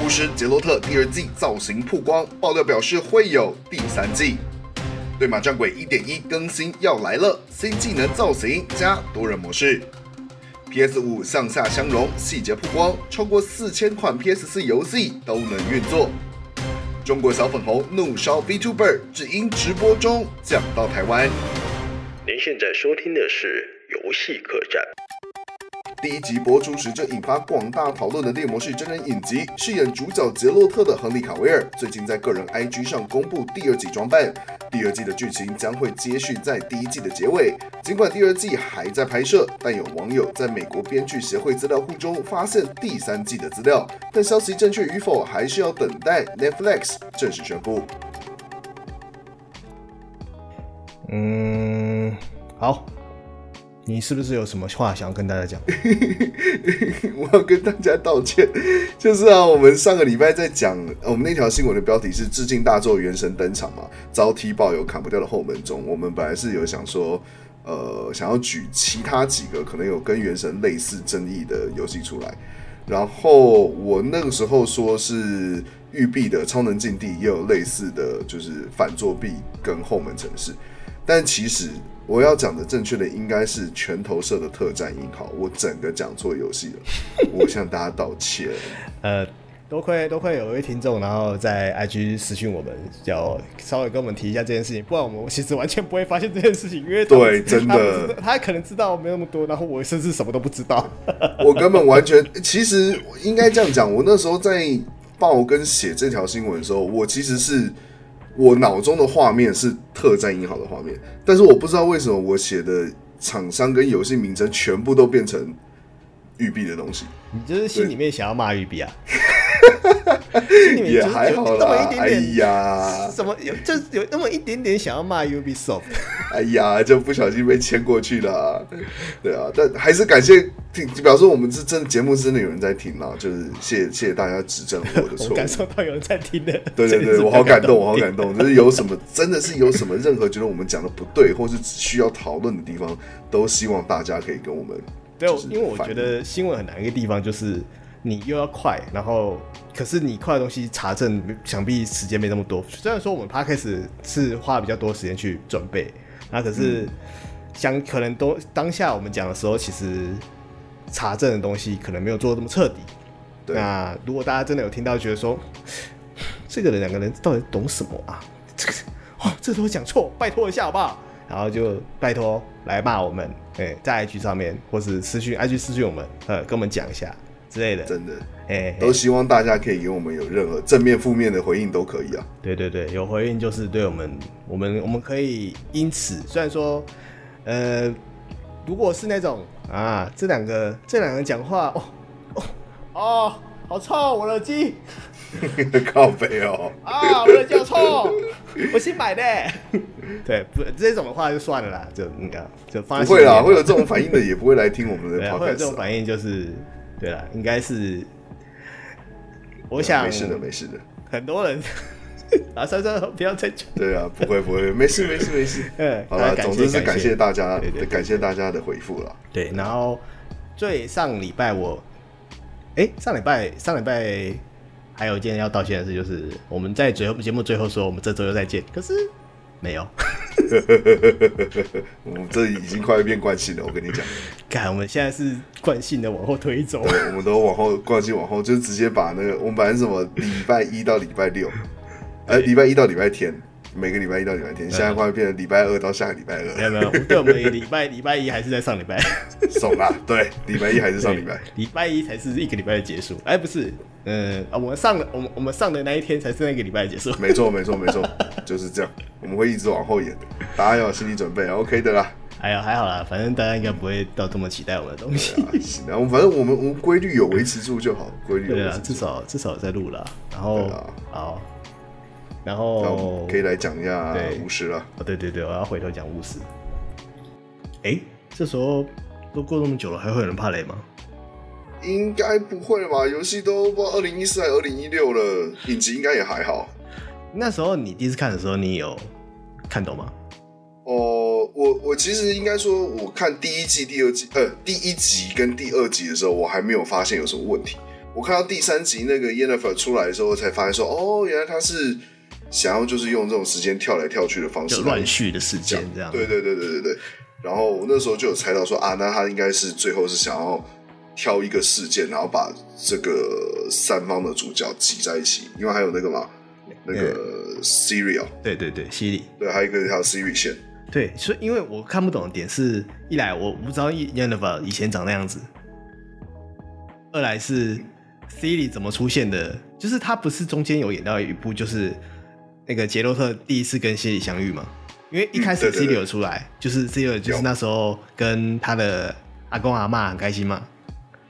巫师杰洛特第二季造型曝光，爆料表示会有第三季。对马战鬼一点一更新要来了，新技能造型加多人模式。PS 五向下相容细节曝光，超过四千款 PS 四游戏都能运作。中国小粉红怒烧 VTuber，只因直播中讲到台湾。您现在收听的是游戏客栈。第一集播出时就引发广大讨论的猎魔士真人影集，饰演主角杰洛特的亨利·卡维尔，最近在个人 IG 上公布第二季装扮。第二季的剧情将会接续在第一季的结尾。尽管第二季还在拍摄，但有网友在美国编剧协会资料库中发现第三季的资料。但消息正确与否，还是要等待 Netflix 正式宣布。嗯，好。你是不是有什么话想要跟大家讲？我要跟大家道歉，就是啊，我们上个礼拜在讲我们那条新闻的标题是“致敬大作原神登场”嘛，遭踢爆有砍不掉的后门中。我们本来是有想说，呃，想要举其他几个可能有跟原神类似争议的游戏出来，然后我那个时候说是育碧的超能禁地也有类似的就是反作弊跟后门城市，但其实。我要讲的正确的应该是拳头社的特战英豪，我整个讲错游戏了，我向大家道歉。呃，多亏多亏有一位听众，然后在 IG 私讯我们，叫稍微跟我们提一下这件事情，不然我们其实完全不会发现这件事情，因为对，真的他，他可能知道没那么多，然后我甚至什么都不知道，我根本完全，其实应该这样讲，我那时候在报跟写这条新闻的时候，我其实是。我脑中的画面是特战英豪的画面，但是我不知道为什么我写的厂商跟游戏名称全部都变成玉璧的东西。你就是心里面想要骂玉璧啊？也还好啦。哎呀，什么有就有那么一点点想要骂 Ubisoft。哎呀，就不小心被牵过去了。对啊，但还是感谢听，表示我们是真的节目真的有人在听啦，就是谢谢谢谢大家指正我的错。我感受到有人在听的。对对对，我好感动，我好感动。就是有什么真的是有什么任何觉得我们讲的不对，或是只需要讨论的地方，都希望大家可以跟我们。对，因为我觉得新闻很难一个地方就是。你又要快，然后可是你快的东西查证，想必时间没那么多。虽然说我们 Podcast 是花比较多时间去准备，那可是想可能都当下我们讲的时候，其实查证的东西可能没有做的这么彻底。对。那如果大家真的有听到，觉得说这个人两个人到底懂什么啊？这个哇，这都讲错，拜托一下好不好？然后就拜托来骂我们，哎，在 IG 上面或是私讯 IG 私讯我们，呃，跟我们讲一下。之类的，真的，哎，都希望大家可以给我们有任何正面、负面的回应都可以啊。对对对，有回应就是对我们，我们我们可以因此，虽然说，呃，如果是那种啊，这两个这两个人讲话，哦哦哦，好臭，我的耳机，靠北哦，啊，我的脚臭，我新买的，对，不这种的话就算了啦，就应该就放不会啦，会有这种反应的也不会来听我们的会有这种反应就是。对了，应该是，我想没事的，没事的。很多人啊，算算不要再讲。对啊，不会不会，没事没事没事。嗯，好了，总之是感谢大家，对对对，感谢大家的回复了。对，然后最上礼拜我，哎，上礼拜上礼拜还有一件要道歉的事，就是我们在最后节目最后说我们这周又再见，可是没有。我们这已经快要变惯性了，我跟你讲。看，我们现在是惯性的往后推走。对，我们都往后惯性往后，就直接把那个我们本来是什么礼拜一到礼拜六，哎，礼拜一到礼拜天，每个礼拜一到礼拜天，现在快变成礼拜二到下个礼拜二。没有没有，对，我们礼拜 礼拜一还是在上礼拜。送啦，对，礼拜一还是上礼拜，礼拜一才是一个礼拜的结束。哎，不是。嗯啊，我们上的我们我们上的那一天才是那个礼拜的结束。没错没错 没错，就是这样。我们会一直往后延的，大家要有心理准备，OK 的啦。还有还好啦，反正大家应该不会到这么期待我们的东西。行啊，我们反正我们我们规律有维持住就好，规律。对啊，至少至少在录了。然后啊，好，然后可以来讲一下巫师了。啊，对对对，我要回头讲巫师。哎，这时候都过那么久了，还会有人怕雷吗？应该不会吧？游戏都不知道二零一四还是二零一六了，影集应该也还好。那时候你第一次看的时候，你有看懂吗？哦、呃，我我其实应该说，我看第一季、第二季，呃，第一集跟第二集的时候，我还没有发现有什么问题。我看到第三集那个 Yennefer 出来的时候，才发现说，哦，原来他是想要就是用这种时间跳来跳去的方式，乱序的时间这样。对对对对对对。然后我那时候就有猜到说啊，那他应该是最后是想要挑一个事件，然后把这个三方的主角挤在一起，因为还有那个嘛，那个 Siri 哦。对对对，，Siri，。对，还有一个条 Siri 线。对，所以因为我看不懂的点是，一来我不知道 Yennefer 以前长那样子，二来是 Siri 怎么出现的，就是他不是中间有演到一部，就是那个杰洛特第一次跟西里相遇嘛？因为一开始 Ciri 有出来，嗯、就是 Ciri 就是那时候跟他的阿公阿嬷很开心嘛，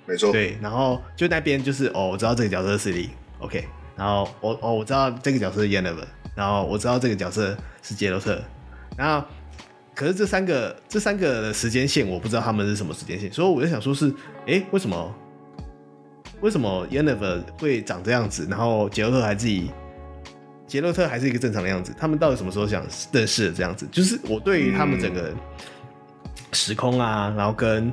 没错。对，然后就那边就是哦，我知道这个角色是 Ciri，OK，然后我哦我知道这个角色是 Yennefer，然后我知道这个角色是杰洛特，然后。可是这三个这三个的时间线，我不知道他们是什么时间线，所以我就想说是，哎、欸，为什么为什么 Yennefer 会长这样子，然后杰洛特还自己，杰洛特还是一个正常的样子，他们到底什么时候想认识的这样子？就是我对于他们整个时空啊，然后跟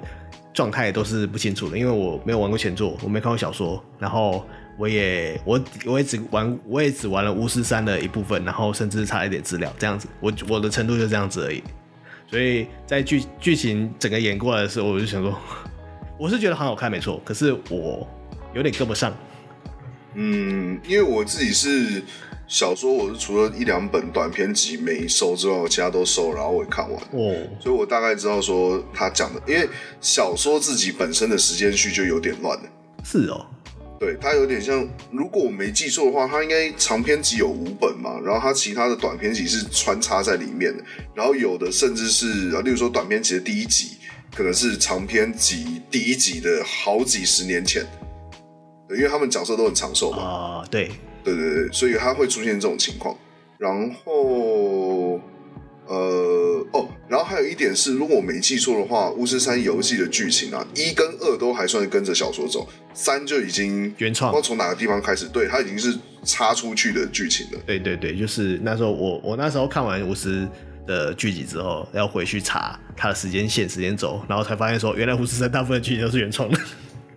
状态都是不清楚的，因为我没有玩过前作，我没看过小说，然后我也我我也只玩我也只玩了巫师三的一部分，然后甚至差一点资料这样子，我我的程度就这样子而已。所以在剧剧情整个演过来的时候，我就想说，我是觉得很好看，没错。可是我有点跟不上。嗯，因为我自己是小说，我是除了一两本短篇集没收之外，我其他都收，然后我也看完。哦，所以我大概知道说他讲的，因为小说自己本身的时间序就有点乱了。是哦。对，它有点像，如果我没记错的话，它应该长篇集有五本嘛，然后它其他的短篇集是穿插在里面的，然后有的甚至是，例如说短篇集的第一集，可能是长篇集第一集的好几十年前，对，因为他们角色都很长寿嘛。啊、呃，对，对对对，所以它会出现这种情况，然后。呃哦，然后还有一点是，如果我没记错的话，《巫师三》游戏的剧情啊，一跟二都还算跟着小说走，三就已经原创，不知道从哪个地方开始，对，它已经是插出去的剧情了。对对对，就是那时候我我那时候看完《巫师》的剧集之后，要回去查它的时间线、时间轴，然后才发现说，原来《巫师三》大部分剧情都是原创的。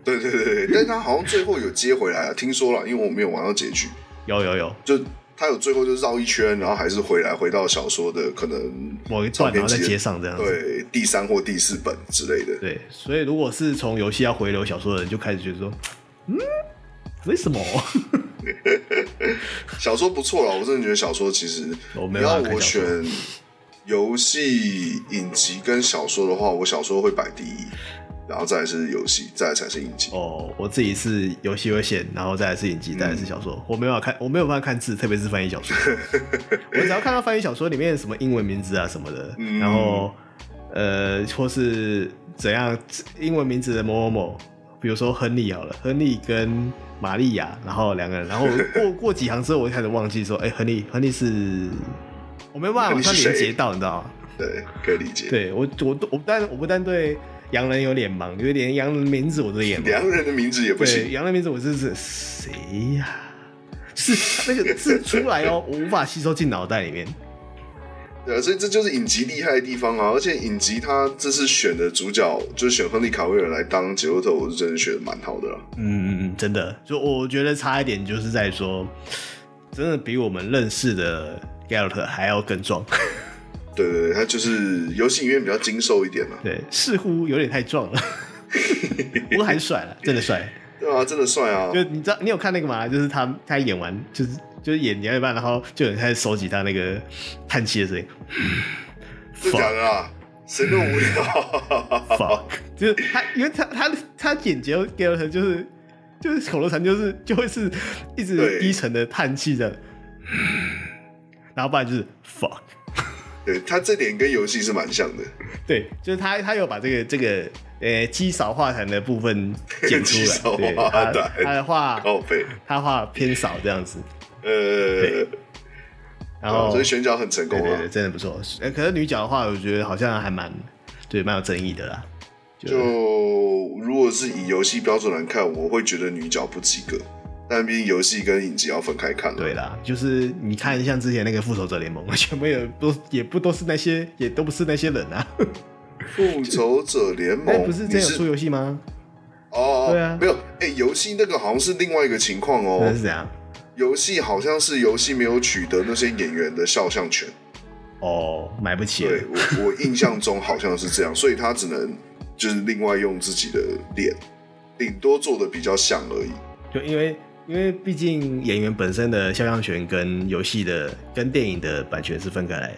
对对对对，但是他好像最后有接回来了，听说了，因为我没有玩到结局。有有有，就。他有最后就绕一圈，然后还是回来回到小说的可能某一段，然后再接上这样子。对，第三或第四本之类的。对，所以如果是从游戏要回流小说的人，就开始觉得说，嗯，为什么？小说不错了，我真的觉得小说其实，你要我选游戏、影集跟小说的话，我小说会摆第一。然后再来是游戏，再来才是影集。哦，我自己是游戏会先，然后再来是影集，再来是小说。嗯、我没有办法看，我没有办法看字，特别是翻译小说。我只要看到翻译小说里面什么英文名字啊什么的，嗯、然后呃，或是怎样英文名字的某某某，比如说亨利好了，亨利跟玛利亚，然后两个人，然后 过过几行之后，我就开始忘记说，哎，亨利，亨利是，我没有办法马上连接到，你知道吗？对，可以理解。对我，我都我不但我不但对。洋人有脸盲，就连洋人的名字我都演。洋人的名字也不行。洋人名字我真是谁呀？是那个字出来哦，我无法吸收进脑袋里面。对啊，所以这就是影集厉害的地方啊！而且影集他这次选的主角就是选亨利卡维尔来当杰洛特，我是真的选的蛮好的。嗯嗯嗯，真的，就我觉得差一点就是在说，真的比我们认识的盖洛特还要更壮。对对对，他就是游戏里面比较精瘦一点嘛。对，似乎有点太壮了，不过还帅了，真的帅。对啊，真的帅啊！就你知道，你有看那个吗？就是他他演完，就是就是演演一半，然后就有人开始收集他那个叹气的声音。真的假的啊？谁那么无聊？Fuck！就是他，因为他他他演杰洛特就是就是口头禅，就是就会是一直低沉的叹气的，然后不然就是 fuck。对，他这点跟游戏是蛮像的，对，就是他他有把这个这个呃积少化痰的部分剪出来，对，他他的话他话偏少这样子，呃，对，然后所以选角很成功啊，对，对，对，真的不错。呃，可是女角的话，我觉得好像还蛮对，蛮有争议的啦。就，就如果是以游戏标准来看，我会觉得女角不及格。但毕竟游戏跟影集要分开看了。对啦，就是你看像之前那个复仇者联盟，全部也都也不都是那些，也都不是那些人啊。复仇者联盟、欸、不是真有出游戏吗？哦哦，对啊没有，哎、欸，游戏那个好像是另外一个情况哦。那是怎样？游戏好像是游戏没有取得那些演员的肖像权。哦，买不起了。对我，我印象中好像是这样，所以他只能就是另外用自己的脸，顶多做的比较像而已。就因为因为毕竟演员本身的肖像权跟游戏的跟电影的版权是分开来的。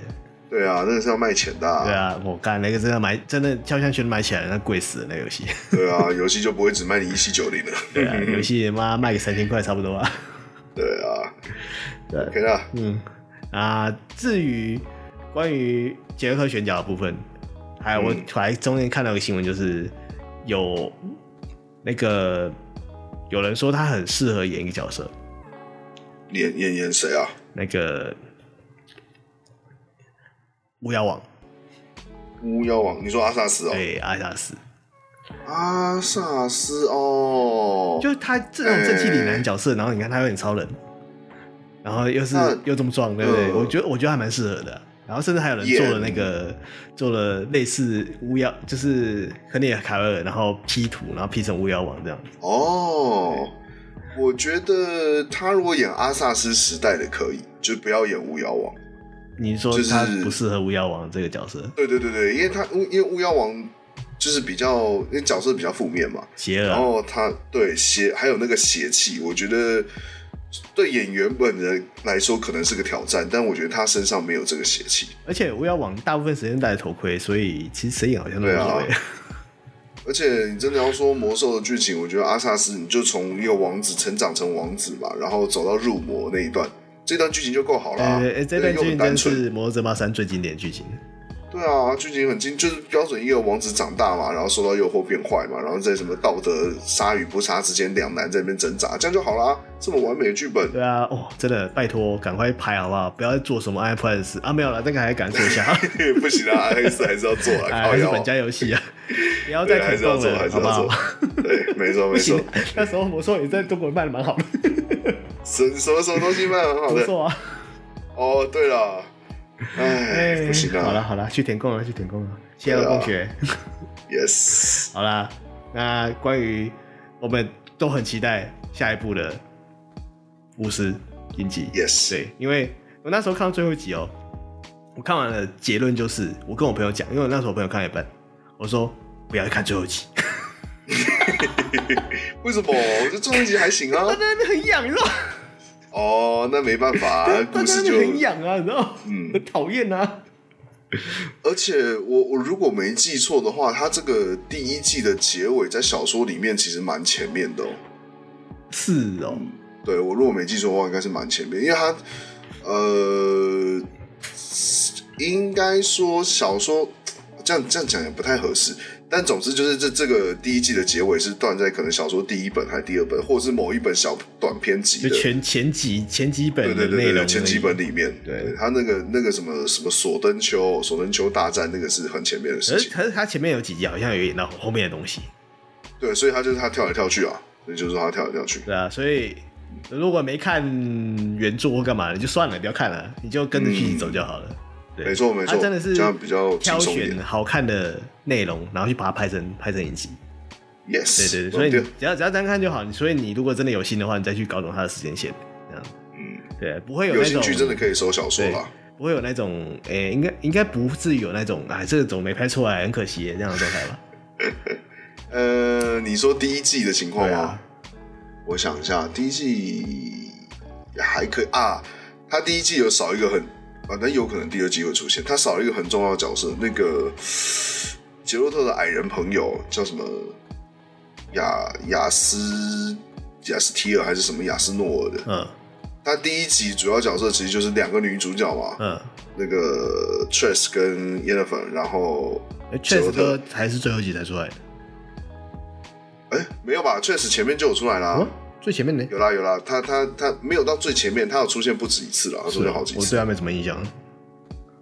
对啊，那个是要卖钱的、啊。对啊，我干那个真的买，真的肖像权买起来那贵死了那个游戏。对啊，游戏就不会只卖你一七九零了。对啊，游戏妈卖个三千块差不多啊。对啊，对，OK 啦。嗯啊，至于。关于杰克选角的部分，还有我还中间看到一个新闻，就是有那个有人说他很适合演一个角色，演演演谁啊？那个巫妖王。巫妖王，你说阿萨斯哦？对，阿萨斯。阿萨斯哦，就他这种正气凛然角色，欸、然后你看他有点超人，然后又是又这么壮，对不对？呃、我觉得我觉得还蛮适合的、啊。然后甚至还有人做了那个做了类似巫妖，就是亨利卡维尔，然后 P 图，然后 P 成巫妖王这样子。哦，oh, 我觉得他如果演阿萨斯时代的可以，就不要演巫妖王。你说他不适合巫妖王这个角色？对对对对，因为他巫因为巫妖王就是比较，因为角色比较负面嘛，邪恶。然后他对邪还有那个邪气，我觉得。对演员本人来说可能是个挑战，但我觉得他身上没有这个邪气。而且巫妖王大部分时间戴着头盔，所以其实谁演好像都无所谓。而且你真的要说魔兽的剧情，我觉得阿萨斯你就从一个王子成长成王子嘛，然后走到入魔那一段，这段剧情就够好了。对，对，对，这段剧情真是《魔兽争霸三》最经典的剧情。对啊，剧情很精，就是标准一个王子长大嘛，然后受到诱惑变坏嘛，然后在什么道德杀与不杀之间两难，在那边挣扎，这样就好啦。这么完美的剧本。对啊，哦，真的，拜托，赶快拍好不好？不要再做什么 iPlanes 啊，没有了，那个还敢说一下？不行啊，iPlanes 还是要做 啊，还是本家游戏啊，不要再做了，好不好？对，没错没错。那时候魔兽也在中国卖的蛮好的，什什么什么东西卖的蛮好的？魔兽啊。哦，对了。哎，不行了。好了好了，去填空了，去填空了。谢谢同学。Yes。好啦，那关于我们都很期待下一部的巫师影集。Yes。对，因为我那时候看到最后一集哦，我看完了，结论就是，我跟我朋友讲，因为我那时候我朋友看了一半，我说不要看最后一集。为什么？我觉得最后一集还行啊。那那很痒，你知道吗？哦，那没办法，啊，故事就很痒啊，你知道？嗯，很讨厌啊。而且我我如果没记错的话，他这个第一季的结尾在小说里面其实蛮前面的哦。是哦，嗯，对，我如果没记错的话，应该是蛮前面，因为他呃，应该说小说这样这样讲也不太合适。但总之就是这这个第一季的结尾是断在可能小说第一本还是第二本，或者是某一本小短篇集的前前几前几本对对对对前几本里面，对，他那个那个什么什么索登丘索登丘大战那个是很前面的事情，可是他前面有几集好像有演到后面的东西，对，所以他就是他跳来跳去啊，所以就是说他跳来跳去，对啊，所以如果没看原著或干嘛的就算了，不要看了，你就跟着剧情走就好了。嗯没错没错，他真的是这样比较挑选好看的内容，然后去把它拍成拍成影集。Yes，对对对，所以你只要只要单看就好。所以你如果真的有心的话，你再去搞懂它的时间线，这样。嗯，对，不会有那种。有兴趣真的可以收小说啦，不会有那种，诶、欸，应该应该不至于有那种，哎，这个总没拍出来，很可惜这样的状态吧。呃，你说第一季的情况吗？啊、我想一下，第一季也还可以啊。他第一季有少一个很。啊，那有可能第二季会出现。他少了一个很重要的角色，那个杰洛特的矮人朋友叫什么？雅雅斯雅斯提尔还是什么雅斯诺尔的？嗯，他第一集主要角色其实就是两个女主角嘛。嗯，那个 Triss 跟 Yennefer，然后 Triss 哥还是最后一集才出来的。哎、欸，没有吧？Triss 前面就有出来啦。嗯最前面呢？有啦有啦，他他他没有到最前面，他有出现不止一次了，他出现好几次。我对他没什么印象。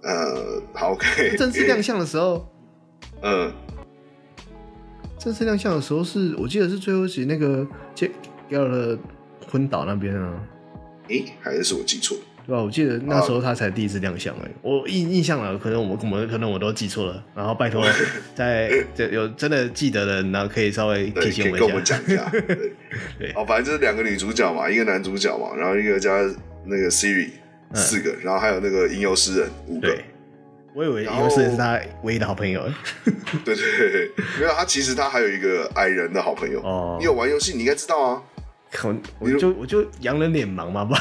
呃，好，OK。正式亮相的时候，嗯，正式亮相的时候是我记得是最后一集那个接掉了昏倒那边啊。诶，还是是我记错？对吧？我记得那时候他才第一次亮相哎，我印印象了，可能我们我们可能我都记错了，然后拜托 在这有真的记得的人，然后可以稍微提醒我一下，跟我们讲一下。对，对哦，反正就是两个女主角嘛，一个男主角嘛，然后一个加那个 Siri 四个，嗯、然后还有那个吟游诗人五个。我以为吟游诗人是他唯一的好朋友。对对对，没有他，其实他还有一个矮人的好朋友。哦，你有玩游戏，你应该知道啊。我我就我就洋人脸盲嘛吧。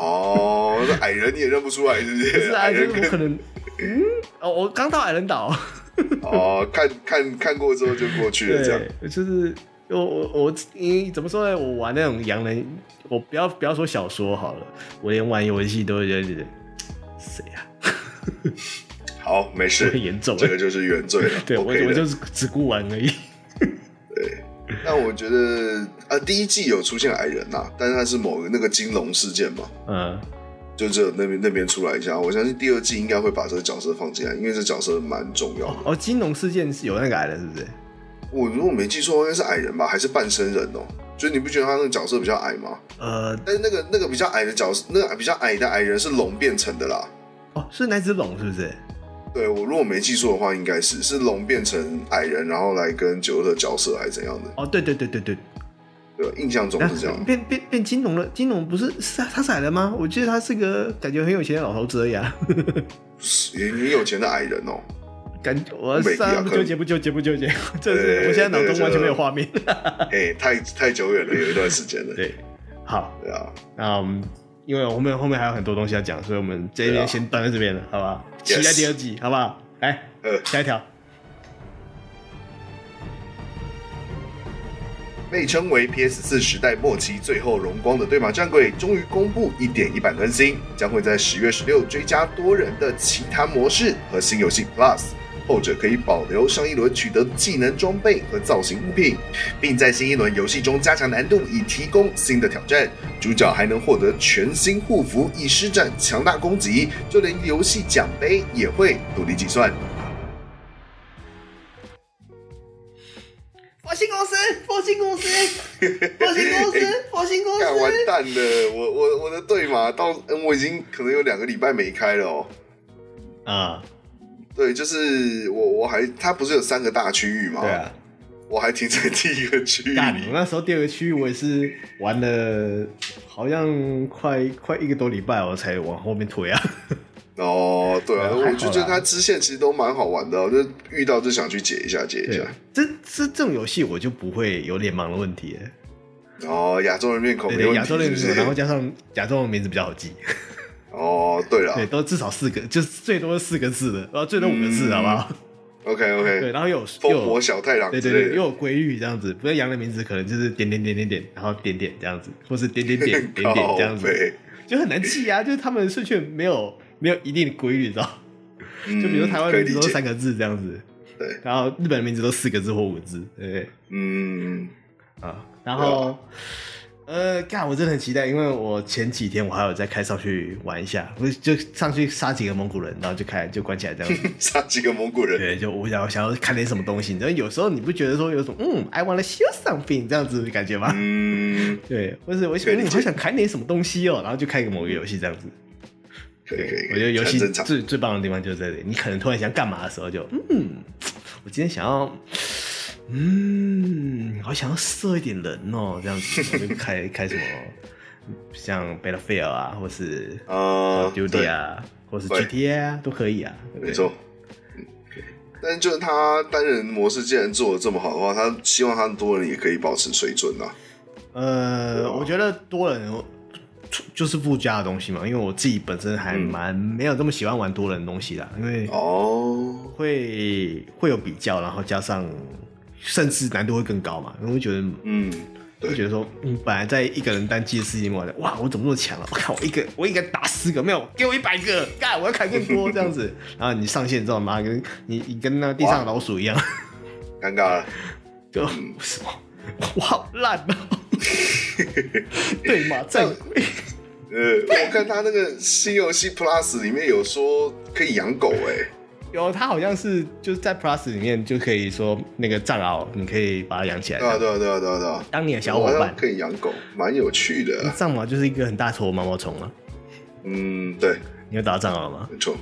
哦，那矮人你也认不出来，是不是？是矮人，我可能嗯哦，我刚到矮人岛。哦，看看看过之后就过去了，这样。就是我我我，你怎么说呢？我玩那种洋人，我不要不要说小说好了，我连玩游戏都会觉得谁呀？好，没事，很严重，这个就是原罪了。对我我就是只顾玩而已。对。那我觉得啊，第一季有出现矮人呐，但是他是某个那个金龙事件嘛，嗯，就只有那边那边出来一下。我相信第二季应该会把这个角色放进来，因为这角色蛮重要的。哦，金龙事件是有那个矮人是不是？我如果没记错，应该是矮人吧，还是半身人哦？所以你不觉得他那个角色比较矮吗？呃，但是那个那个比较矮的角色，那个比较矮的矮人是龙变成的啦。哦，是那只龙是不是？对，我如果没记错的话，应该是是龙变成矮人，然后来跟九二的角色，还是怎样的？哦，对对对对对，对，印象中是这样。变变变金龙了，金龙不是是他是矮人吗？我记得他是个感觉很有钱的老头子而已啊。也很有钱的矮人哦。感觉我三不纠结不纠结不纠结，这是我现在脑中完全没有画面。哎，太太久远了，有一段时间了。对，好，对啊，那我们。因为后面后面还有很多东西要讲，所以我们这一边先断在这边了，好不好？期待第二季，好不好？来，呃，下一条。被称为 PS 四时代末期最后荣光的《对马战鬼》终于公布一点一版更新，将会在十月十六追加多人的奇谈模式和新游戏 Plus。后者可以保留上一轮取得技能装备和造型物品，并在新一轮游戏中加强难度，以提供新的挑战。主角还能获得全新护符，以施展强大攻击。就连游戏奖杯也会独立计算。火星公司，火星公司，火星公司，火星公司，干完蛋了！我我我的对马到，我已经可能有两个礼拜没开了哦。啊。对，就是我，我还它不是有三个大区域吗？对啊，我还停在第一个区域。我那时候第二个区域我也是玩了，好像快快一个多礼拜我才往后面推啊。哦，对啊，我就觉得它支线其实都蛮好玩的，我就遇到就想去解一下，解一下。这这这种游戏我就不会有脸盲的问题。哦，亚洲人面孔亚洲人面孔，然后加上亚洲人名字比较好记。哦，对了，对，都至少四个，就是最多是四个字的，然后最多五个字，好不好？OK OK，对，然后又有烽火小太郎，对对对，又有鲑鱼这样子，不然羊的名字可能就是点点点点点，然后点点这样子，或是点点点 点点这样子，就很难记啊，就是他们顺序没有没有一定的规律，知道？就比如台湾名字都是三个字这样子，对，然后日本的名字都四个字或五个字，对，嗯，啊，然后。呃，干，我真的很期待，因为我前几天我还有在开上去玩一下，我就上去杀几个蒙古人，然后就开就关起来这样子。杀几个蒙古人？对，就我想想要看点什么东西。你知道，有时候你不觉得说有种嗯，I wanna show something 这样子的感觉吗？嗯，对，或是我想你就想看点什么东西哦，然后就开个某个游戏这样子。可以可以，我觉得游戏最最棒的地方就是在这里，你可能突然想干嘛的时候就嗯，我今天想要。嗯，好想要射一点人哦，这样子，我就开开什么，像 Battlefield 啊，或是啊 Duty 啊，或是 GTA 啊，都可以啊。没错，嗯，但就是他单人模式既然做的这么好的话，他希望他多人也可以保持水准呐。呃，我觉得多人就是附加的东西嘛，因为我自己本身还蛮没有这么喜欢玩多人的东西的，因为哦，会会有比较，然后加上。甚至难度会更高嘛？我会觉得，嗯，会觉得说，你本来在一个人单机的世界里面玩的，哇，我怎么那么强了？我看我一个，我应该打十个，没有，给我一百个，干，我要砍更多这样子。然后你上线之后，妈跟你你跟那地上的老鼠一样，尴尬了，就什么，我好烂哦。对嘛，在，呃，我看他那个新游戏 Plus 里面有说可以养狗，哎。有，它好像是就是在 Plus 里面就可以说那个藏獒，你可以把它养起来。对啊，对啊，对啊，对啊，对啊。当你的小伙伴可以养狗，蛮有趣的。藏獒就是一个很大坨的毛毛虫啊。嗯，对，你有打藏獒吗？没错。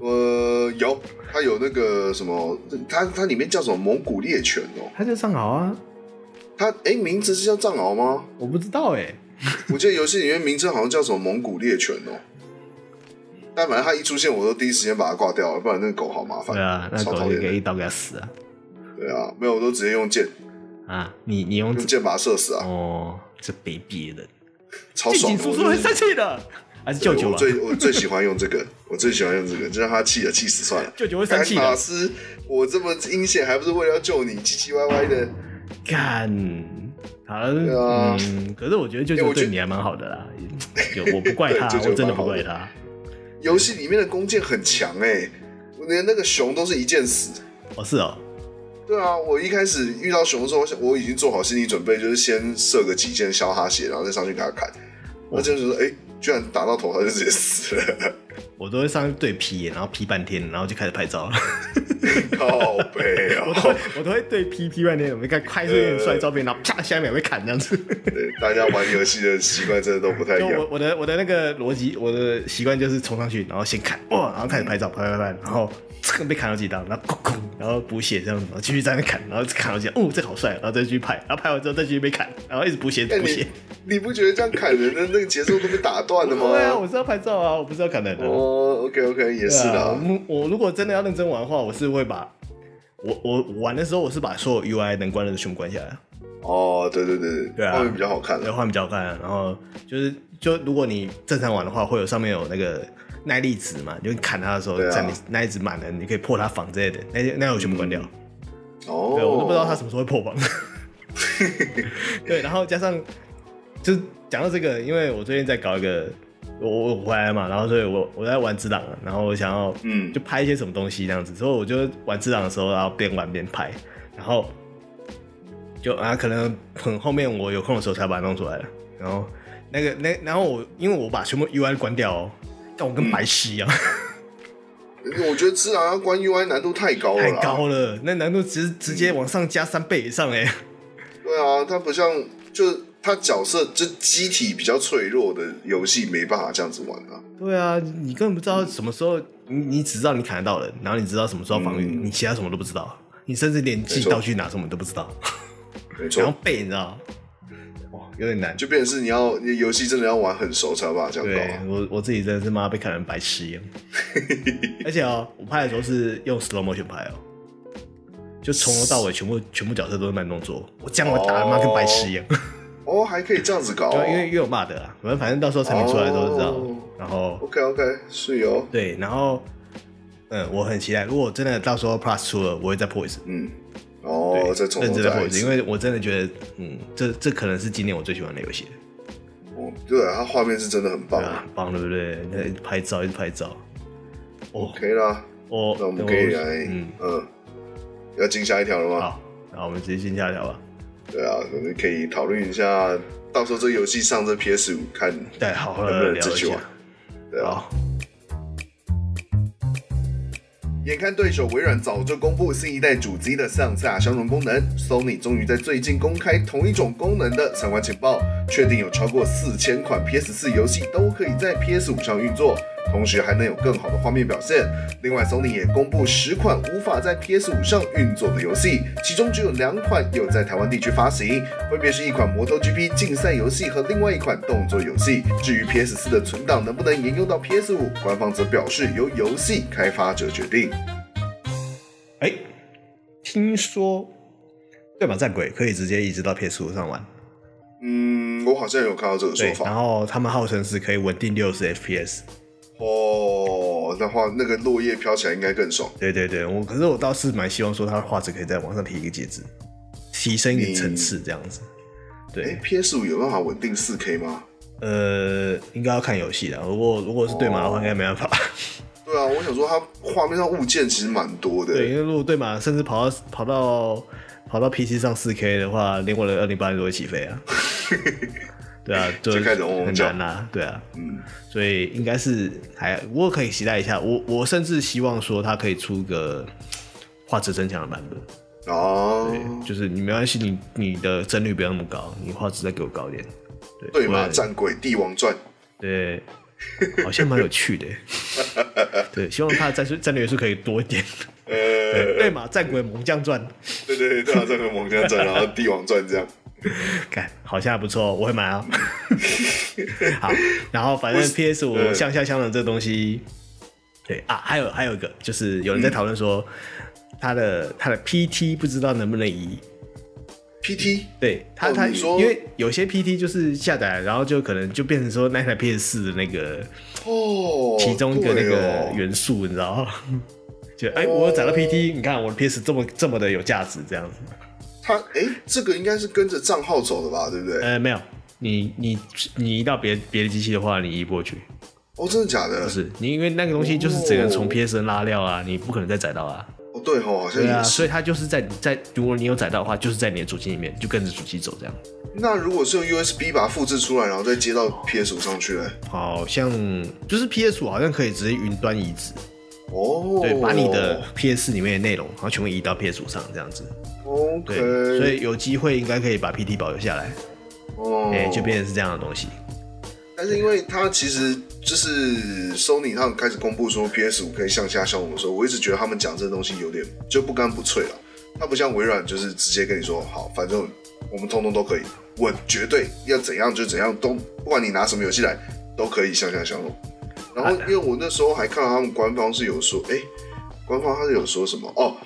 呃，有，它有那个什么，它它里面叫什么蒙古猎犬哦？它叫藏獒啊。它哎，名字是叫藏獒吗？我不知道哎。我记得游戏里面名称好像叫什么蒙古猎犬哦。但反正它一出现，我都第一时间把它挂掉了，不然那个狗好麻烦。对啊，那狗可以一刀给它死啊。对啊，没有，我都直接用剑。啊，你你用剑把它射死啊？哦，这卑鄙的人，超爽！叔叔很生气的，还是舅舅？我最我最喜欢用这个，我最喜欢用这个，就让他气了，气死算了。舅舅会生气的。老师，我这么阴险，还不是为了要救你，唧唧歪歪的。干，好了，嗯，可是我觉得舅舅对你还蛮好的啦，就我不怪他，我真的不怪他。游戏里面的弓箭很强哎，连那个熊都是一箭死。哦，是哦。对啊，我一开始遇到熊的时候，我已经做好心理准备，就是先射个几箭消他血，然后再上去给他砍。那就是说，哎，居然打到头，他就直接死了。我都会上去对 P，然后 P 半天，然后就开始拍照了。靠背啊！我都会我都会对 P P 半天，我们看快速点帅照片，然后啪下一秒被砍这样子。对，大家玩游戏的习惯真的都不太一样。我我的我的那个逻辑，我的习惯就是冲上去，然后先砍哇，然后开始拍照，拍拍拍，然后。这个被砍了几刀，然后咣咣，然后补血这样子，然后继续在那砍，然后砍了几刀，哦，这个好帅，然后再继续拍，然后拍完之后再继续被砍，然后一直补血补血。你不觉得这样砍人的那个节奏都被打断了吗？对啊，我是要拍照啊，我不是要砍人的。哦，OK OK，也是的。我如果真的要认真玩的话，我是会把我我玩的时候，我是把所有 UI 能关的全部关下来。哦，对对对对啊，画面比较好看，对，画面比较好看。然后就是，就如果你正常玩的话，会有上面有那个。耐力值嘛，就砍他的时候，在你耐力值满了，你可以破他防之类的。那那我全部关掉。哦。对，我都不知道他什么时候会破防。对，然后加上，就讲到这个，因为我最近在搞一个，我我回来嘛，然后所以我我在玩只狼，然后我想要嗯，就拍一些什么东西这样子，所以我就玩只狼的时候，然后边玩边拍，然后就啊，可能很后面我有空的时候才把它弄出来了。然后那个那然后我因为我把全部 UI 关掉哦。但我跟白痴一样，我觉得自然要关 UI 难度太高了，太高了，那难度直直接往上加三倍以上哎。对啊，它不像，就是它角色就机体比较脆弱的游戏没办法这样子玩啊。对啊，你根本不知道什么时候，你你只知道你砍得到人，然后你知道什么时候防御，嗯、你其他什么都不知道，你甚至连自己道具拿什么都不知道，然后背你知道。有点难，就变成是你要你游戏真的要玩很熟才有办法这样搞。对，我我自己真的是妈被看成白痴一样。而且哦，我拍的时候是用 slow motion 拍哦，就从头到尾全部全部角色都是慢动作，我这样我打的妈跟白痴一样。哦，还可以这样子搞，哦，因为又有骂的啊，反正反正到时候产品出来都知道。哦、然后 OK OK 是有对，然后嗯，我很期待，如果真的到时候 Plus 出了，我会再破一次。嗯。哦，再重新再破因为我真的觉得，嗯，这这可能是今年我最喜欢的游戏。哦，对啊，它画面是真的很棒，很棒，对不对？那拍照，一直拍照。OK 啦，哦，那我们可以来，嗯嗯，要进下一条了吗？好，那我们直接进下一条吧。对啊，我们可以讨论一下，到时候这游戏上这 PS 五看，对，好好的聊一下。对啊。眼看对手微软早就公布新一代主机的上下相容功能，Sony 终于在最近公开同一种功能的相关情报，确定有超过四千款 PS4 游戏都可以在 PS5 上运作。同时还能有更好的画面表现。另外，Sony 也公布十款无法在 PS 五上运作的游戏，其中只有两款有在台湾地区发行，分别是一款摩托 GP 竞赛游戏和另外一款动作游戏。至于 PS 四的存档能不能沿用到 PS 五，官方则表示由游戏开发者决定。哎，听说对吧战鬼可以直接移植到 PS 五上玩？嗯，我好像有看到这个说法。然后他们号称是可以稳定六十 FPS。哦，那画那个落叶飘起来应该更爽。对对对，我可是我倒是蛮希望说它的画质可以再往上提一个阶级，提升一个层次这样子。对、欸、，PS 五有办法稳定四 K 吗？呃，应该要看游戏的。如果如果是对马的话，应该没办法。哦、对啊，我想说它画面上物件其实蛮多的。对，因为如果对马甚至跑到跑到跑到 PC 上四 K 的话，连我的二零八零都会起飞啊。对啊，就很难呐、啊。对啊，嗯，所以应该是还我可以期待一下。我我甚至希望说它可以出个画质增强的版本哦。对，就是你没关系，你你的帧率不要那么高，你画质再给我高一点。对，对嘛，战鬼帝王传。对，好像蛮有趣的。对，希望他的战术战略元素可以多一点。呃，对嘛，战鬼猛将传。对对对，战鬼猛将传，然后帝王传这样。看，好像还不错，我会买啊。好，然后反正 PS 五向下相的这个东西，对啊，还有还有一个，就是有人在讨论说，他的他的 PT 不知道能不能移。PT 对他他，因为有些 PT 就是下载，然后就可能就变成说那台 PS 四的那个哦，其中一个那个元素，你知道吗？就哎，我找到 PT，你看我的 PS 这么这么的有价值，这样子。他哎，这个应该是跟着账号走的吧，对不对？呃，没有，你你你移到别别的机器的话，你移不过去。哦，真的假的？不是，你因为那个东西就是只能从 PSN 拉料啊，你不可能再载到啊。哦，对哦，好像对啊，所以它就是在在，如果你有载到的话，就是在你的主机里面，就跟着主机走这样。那如果是用 USB 把它复制出来，然后再接到 PS 五上去嘞？好像就是 PS 五好像可以直接云端移植。哦，对，把你的 PS 里面的内容，然后全部移到 PS 五上这样子。OK，对，所以有机会应该可以把 PT 保留下来。哦，哎，就变成是这样的东西。但是因为它其实就是 Sony 他们开始公布说 PS 五可以向下相容的时候，我一直觉得他们讲这个东西有点就不干不脆了。它不像微软，就是直接跟你说好，反正我们通通都可以，我绝对要怎样就怎样，都不管你拿什么游戏来都可以向下相容。然后因为我那时候还看到他们官方是有说，哎，官方他是有说什么哦，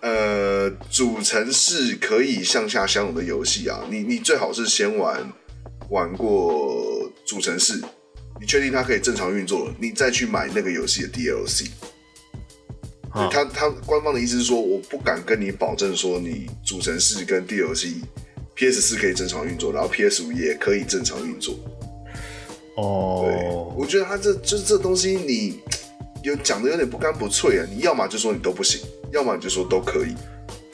呃，主城市可以向下相容的游戏啊，你你最好是先玩玩过。主城市，你确定它可以正常运作了，你再去买那个游戏的 DLC。他他官方的意思是说，我不敢跟你保证说你主城市跟 DLC PS 四可以正常运作，然后 PS 五也可以正常运作。哦，对，我觉得他这就是这东西，你 有讲的有点不干不脆啊。你要么就说你都不行，要么你就说都可以。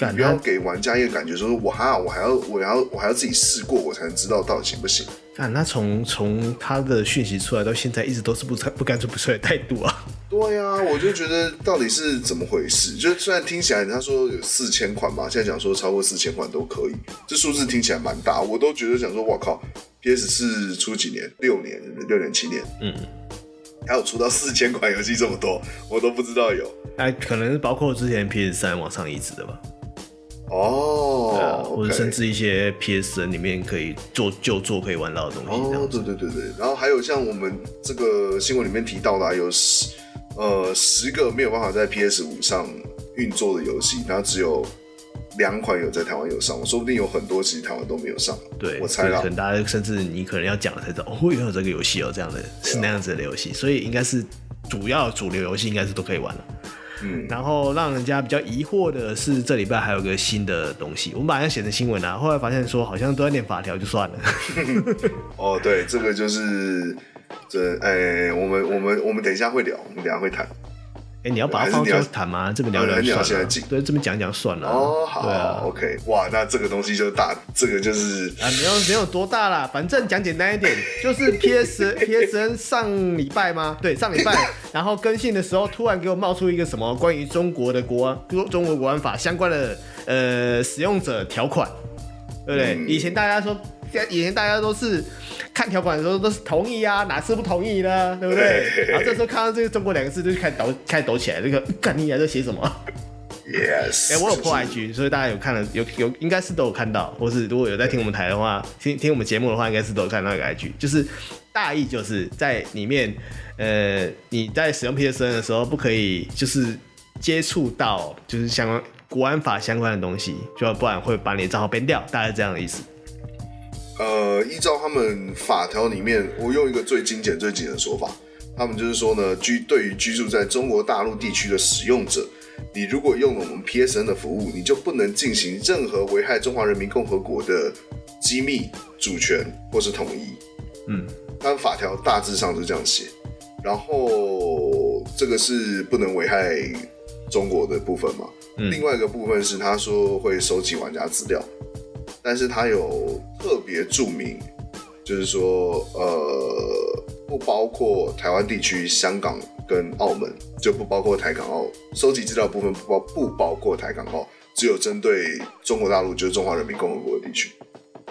你不要给玩家一个感觉，说我还我还要我还要我还要自己试过，我才能知道到底行不行。啊，那从从他的讯息出来到现在，一直都是不不干脆不脆的态度啊。对呀、啊，我就觉得到底是怎么回事？就虽然听起来他说有四千款嘛，现在讲说超过四千款都可以，这数字听起来蛮大，我都觉得想说，我靠，PS 四出几年？六年，六年七年，嗯，还有出到四千款游戏这么多，我都不知道有。哎，可能是包括之前 PS 三往上移植的吧。哦，或者甚至一些 PSN 里面可以做就做可以玩到的东西。哦，对对对对，然后还有像我们这个新闻里面提到的，啊，有十呃十个没有办法在 PS 五上运作的游戏，然后只有两款有在台湾有上，说不定有很多其实台湾都没有上。对，我猜到，可能大家甚至你可能要讲了才知道，哦，原来有这个游戏哦，这样的是那样子的游戏，所以应该是主要主流游戏应该是都可以玩了。嗯，然后让人家比较疑惑的是，这礼拜还有个新的东西，我们把它写成新闻啊，后来发现说好像都在念法条，就算了。哦，对，这个就是这，哎，我们我们我们等一下会聊，我们等一下会谈。哎，你要把它放出来谈吗？这边聊聊算了。对，这边讲讲算了。哦，好，对啊，OK，哇，那这个东西就大，这个就是啊，没有没有多大啦，反正讲简单一点，就是 PS PSN 上礼拜吗？对，上礼拜，然后更新的时候，突然给我冒出一个什么关于中国的国安，中中国国安法相关的呃使用者条款，对不对？嗯、以前大家说。以前大家都是看条款的时候都是同意啊，哪次不同意呢？对不对？然后这时候看到这个“中国”两个字，就开始抖，开始抖起来。这个干你还在写什么？Yes。哎、欸，我有破 IG，所以大家有看了，有有应该是都有看到，或是如果有在听我们台的话，听听我们节目的话，应该是都有看到一个 IG，就是大意就是在里面，呃，你在使用 PSN 的时候，不可以就是接触到就是相关国安法相关的东西，就不然会把你的账号 ban 掉，大概是这样的意思。呃，依照他们法条里面，我用一个最精简、最简的说法，他们就是说呢，居对于居住在中国大陆地区的使用者，你如果用了我们 PSN 的服务，你就不能进行任何危害中华人民共和国的机密、主权或是统一。嗯，他们法条大致上是这样写。然后这个是不能危害中国的部分嘛？嗯，另外一个部分是他说会收集玩家资料。但是它有特别注明，就是说，呃，不包括台湾地区、香港跟澳门，就不包括台港澳收集资料部分不包不包括台港澳，只有针对中国大陆，就是中华人民共和国的地区。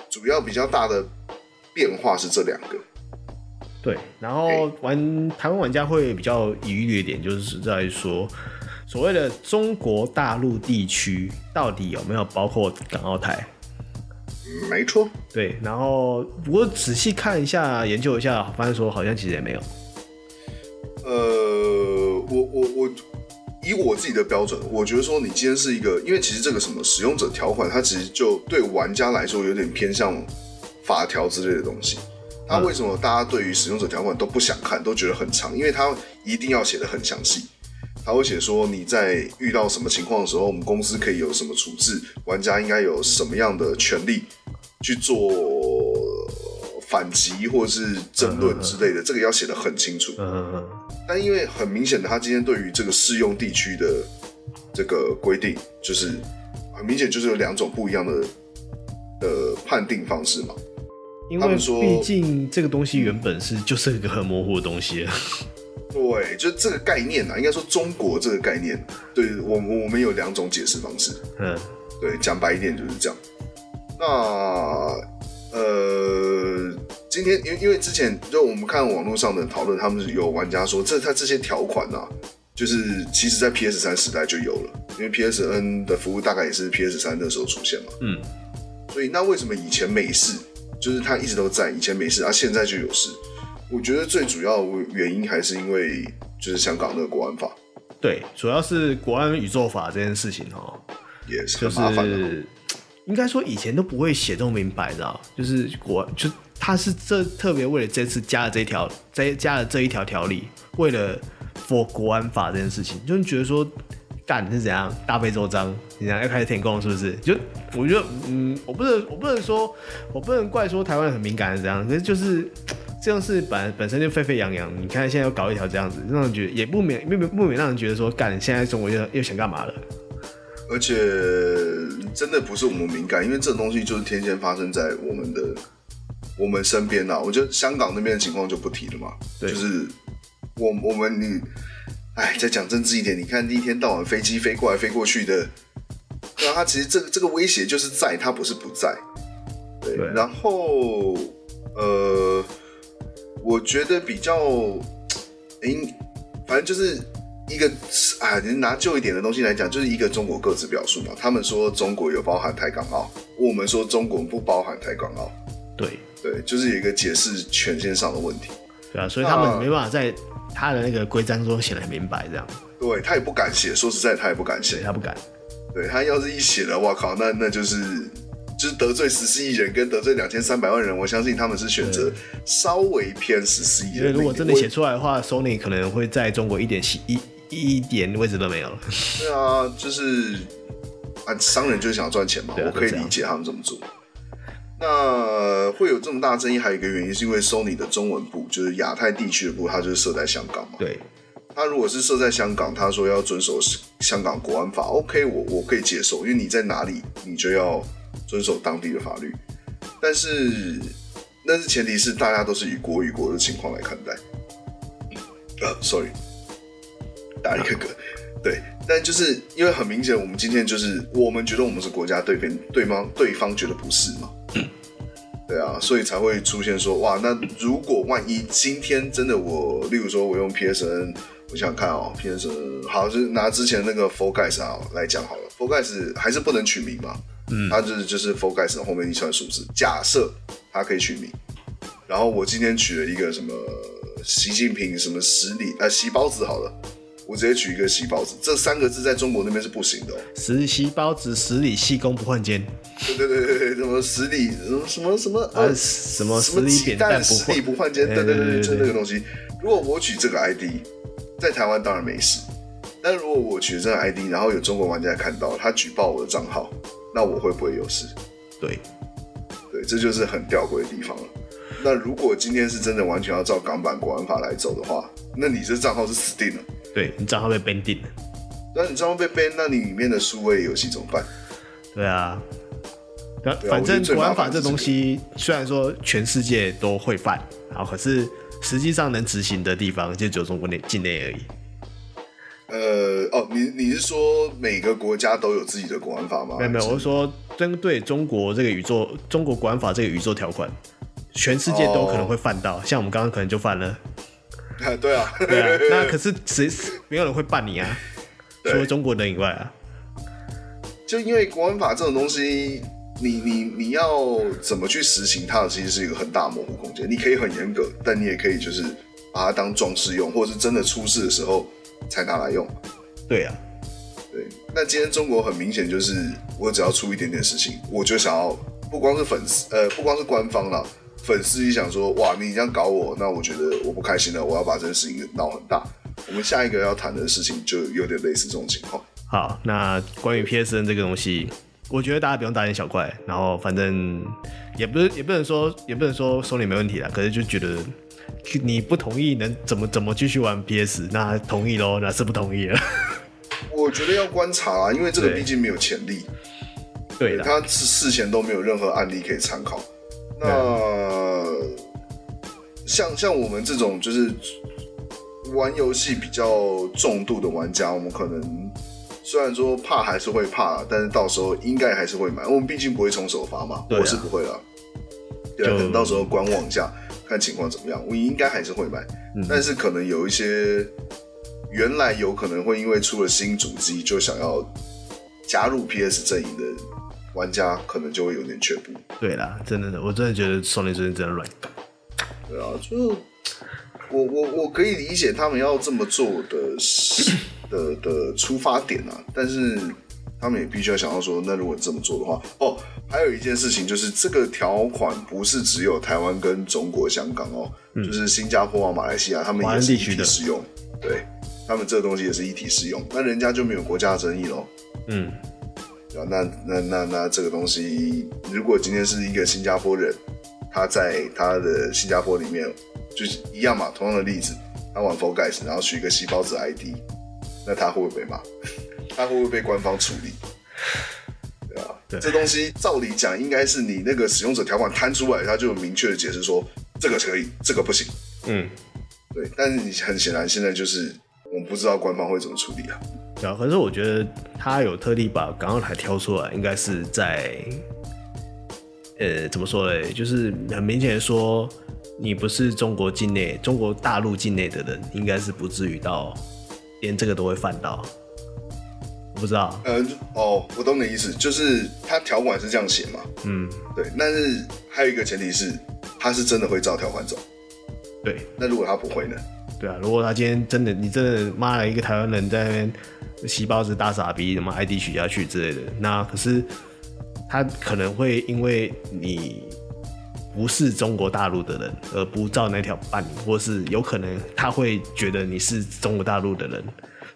主要比较大的变化是这两个。对，然后玩台湾玩家会比较疑虑一点，就是在说所谓的中国大陆地区到底有没有包括港澳台？没错。对，然后我仔细看一下、研究一下，发现说好像其实也没有。呃，我我我以我自己的标准，我觉得说你今天是一个，因为其实这个什么使用者条款，它其实就对玩家来说有点偏向法条之类的东西。那为什么大家对于使用者条款都不想看，都觉得很长？因为它一定要写的很详细，他会写说你在遇到什么情况的时候，我们公司可以有什么处置，玩家应该有什么样的权利去做反击或者是争论之类的，这个要写得很清楚。但因为很明显的，他今天对于这个适用地区的这个规定，就是很明显就是有两种不一样的的判定方式嘛。因为毕竟这个东西原本是就是一个很模糊的东西。对，就这个概念啊，应该说中国这个概念，对我我们有两种解释方式。嗯，对，讲白一点就是这样。那呃，今天因为因为之前就我们看网络上的讨论，他们有玩家说，这他这些条款啊，就是其实在 PS 三时代就有了，因为 PSN 的服务大概也是 PS 三那时候出现嘛。嗯，所以那为什么以前没事？就是他一直都在，以前没事，啊，现在就有事。我觉得最主要的原因还是因为就是香港那个国安法。对，主要是国安宇宙法这件事情哦，也是很麻烦的。就是应该说以前都不会写这么明白的，就是国就他是这特别为了这次加了这一条，再加了这一条条例，为了 for 国安法这件事情，就是觉得说。干是怎样大费周章？你想要开始填空是不是？就我觉得，嗯，我不能，我不能说，我不能怪说台湾很敏感是怎样，可是就是这样是本本身就沸沸扬扬。你看现在又搞一条这样子，让人觉得也不免不免不免让人觉得说，干现在中国又又想干嘛了？而且真的不是我们敏感，因为这种东西就是天天发生在我们的我们身边呐。我觉得香港那边的情况就不提了嘛，对就是我我们你。哎，再讲政治一点，你看一天到晚飞机飞过来飞过去的，那他其实这个这个威胁就是在，他不是不在。对，对然后呃，我觉得比较，哎，反正就是一个啊，你拿旧一点的东西来讲，就是一个中国各自表述嘛。他们说中国有包含台港澳，我们说中国不包含台港澳。对对，就是有一个解释权限上的问题。对啊，所以他们没办法在。他的那个规章中写的很明白，这样。对，他也不敢写，说实在，他也不敢写，他不敢。对，他要是一写了，我靠，那那就是就是得罪十四亿人跟得罪两千三百万人，我相信他们是选择稍微偏十四亿人。因为如果真的写出来的话，Sony 可能会在中国一点一一点位置都没有了。对啊，就是啊，商人就是想要赚钱嘛，啊、我可以理解他们这么做。那会有这么大争议，还有一个原因是因为 Sony 的中文部，就是亚太地区的部，它就是设在香港嘛。对，他如果是设在香港，他说要遵守香港国安法，OK，我我可以接受，因为你在哪里，你就要遵守当地的法律。但是，但是前提是大家都是以国与国的情况来看待。呃，sorry，打一个嗝。对，但就是因为很明显，我们今天就是我们觉得我们是国家，对边对方对方觉得不是嘛。对啊，所以才会出现说哇，那如果万一今天真的我，例如说我用 PSN，我想看哦，PSN 好，就拿之前那个 For Guys 啊来讲好了，For Guys 还是不能取名嘛，嗯，它就是就是 Guys 后面一串数字，假设它可以取名，然后我今天取了一个什么习近平什么十里呃，习包子好了。我直接取一个“习包子”这三个字，在中国那边是不行的哦。十习包子，十里细工不换肩。对对对对，什么十里什么什么啊？什么十里扁担十里不换肩？对对对，就那个东西。如果我取这个 ID，在台湾当然没事。但如果我取这个 ID，然后有中国玩家看到他举报我的账号，那我会不会有事？对，对，这就是很吊诡的地方了。那如果今天是真的完全要照港版国安法来走的话，那你这账号是死定了。对，你账号被 ban 定了，那你账号被 ban，那你里面的数位游戏怎么办？对啊，反正国安法这东西虽然说全世界都会犯，然后可是实际上能执行的地方就只有中国内境内而已。呃，哦，你你是说每个国家都有自己的国安法吗？没有没有，我是说针对中国这个宇宙，中国国安法这个宇宙条款。全世界都可能会犯到，像我们刚刚可能就犯了。啊，对啊，对啊，那可是谁没有人会办你啊？除了中国人以外啊。就因为国安法这种东西，你你你要怎么去实行它，其实是一个很大模糊空间。你可以很严格，但你也可以就是把它当装饰用，或者是真的出事的时候才拿来用。对啊，对。那今天中国很明显就是，我只要出一点点事情，我就想要不光是粉丝，呃，不光是官方了，粉丝也想说，哇，你这样搞我，那我觉得我不开心了，我要把这件事情闹很大。我们下一个要谈的事情就有点类似这种情况。好，那关于 PSN 这个东西，我觉得大家不用大惊小怪。然后反正也不是，也不能说，也不能说 Sony 没问题啦。可是就觉得你不同意，能怎么怎么继续玩 PS？那同意喽，那是不同意了。我觉得要观察啊，因为这个毕竟没有潜力。对的，他事前都没有任何案例可以参考。那像像我们这种就是玩游戏比较重度的玩家，我们可能。虽然说怕还是会怕，但是到时候应该还是会买。我们毕竟不会从首发嘛，我是不会了。对啊，等到时候观望一下，看情况怎么样。我应该还是会买，嗯，但是可能有一些原来有可能会因为出了新主机就想要加入 PS 阵营的玩家，可能就会有点却步。对啦，真的，我真的觉得 Sony 最近真的乱。对啊，就我我我可以理解他们要这么做的。的的出发点啊，但是他们也必须要想到说，那如果这么做的话，哦，还有一件事情就是这个条款不是只有台湾跟中国香港哦，嗯，就是新加坡啊、马来西亚，他们也是一体适用，对，他们这个东西也是一体适用，那人家就没有国家的争议喽，嗯，啊，那那那那这个东西，如果今天是一个新加坡人，他在他的新加坡里面就是一样嘛，同样的例子，他玩 Guys，然后取一个细胞子 ID。那他会不会被骂？他会不会被官方处理？对啊，对，这东西照理讲应该是你那个使用者条款摊出来，他就有明确的解释说这个可以，这个不行。嗯，对。但是你很显然现在就是我们不知道官方会怎么处理啊。对啊，可是我觉得他有特地把港澳台挑出来，应该是在呃怎么说嘞？就是很明显的说，你不是中国境内、中国大陆境内的人，应该是不至于到。连这个都会犯到，我不知道。嗯、呃，哦，我懂你的意思，就是他条款是这样写嘛。嗯，对。但是还有一个前提是，他是真的会照条款走。对。那如果他不会呢？对啊，如果他今天真的，你真的骂了一个台湾人在那边细胞子大傻逼，什么 ID 取下去之类的，那可是他可能会因为你。不是中国大陆的人，而不照那条办理，或是有可能他会觉得你是中国大陆的人，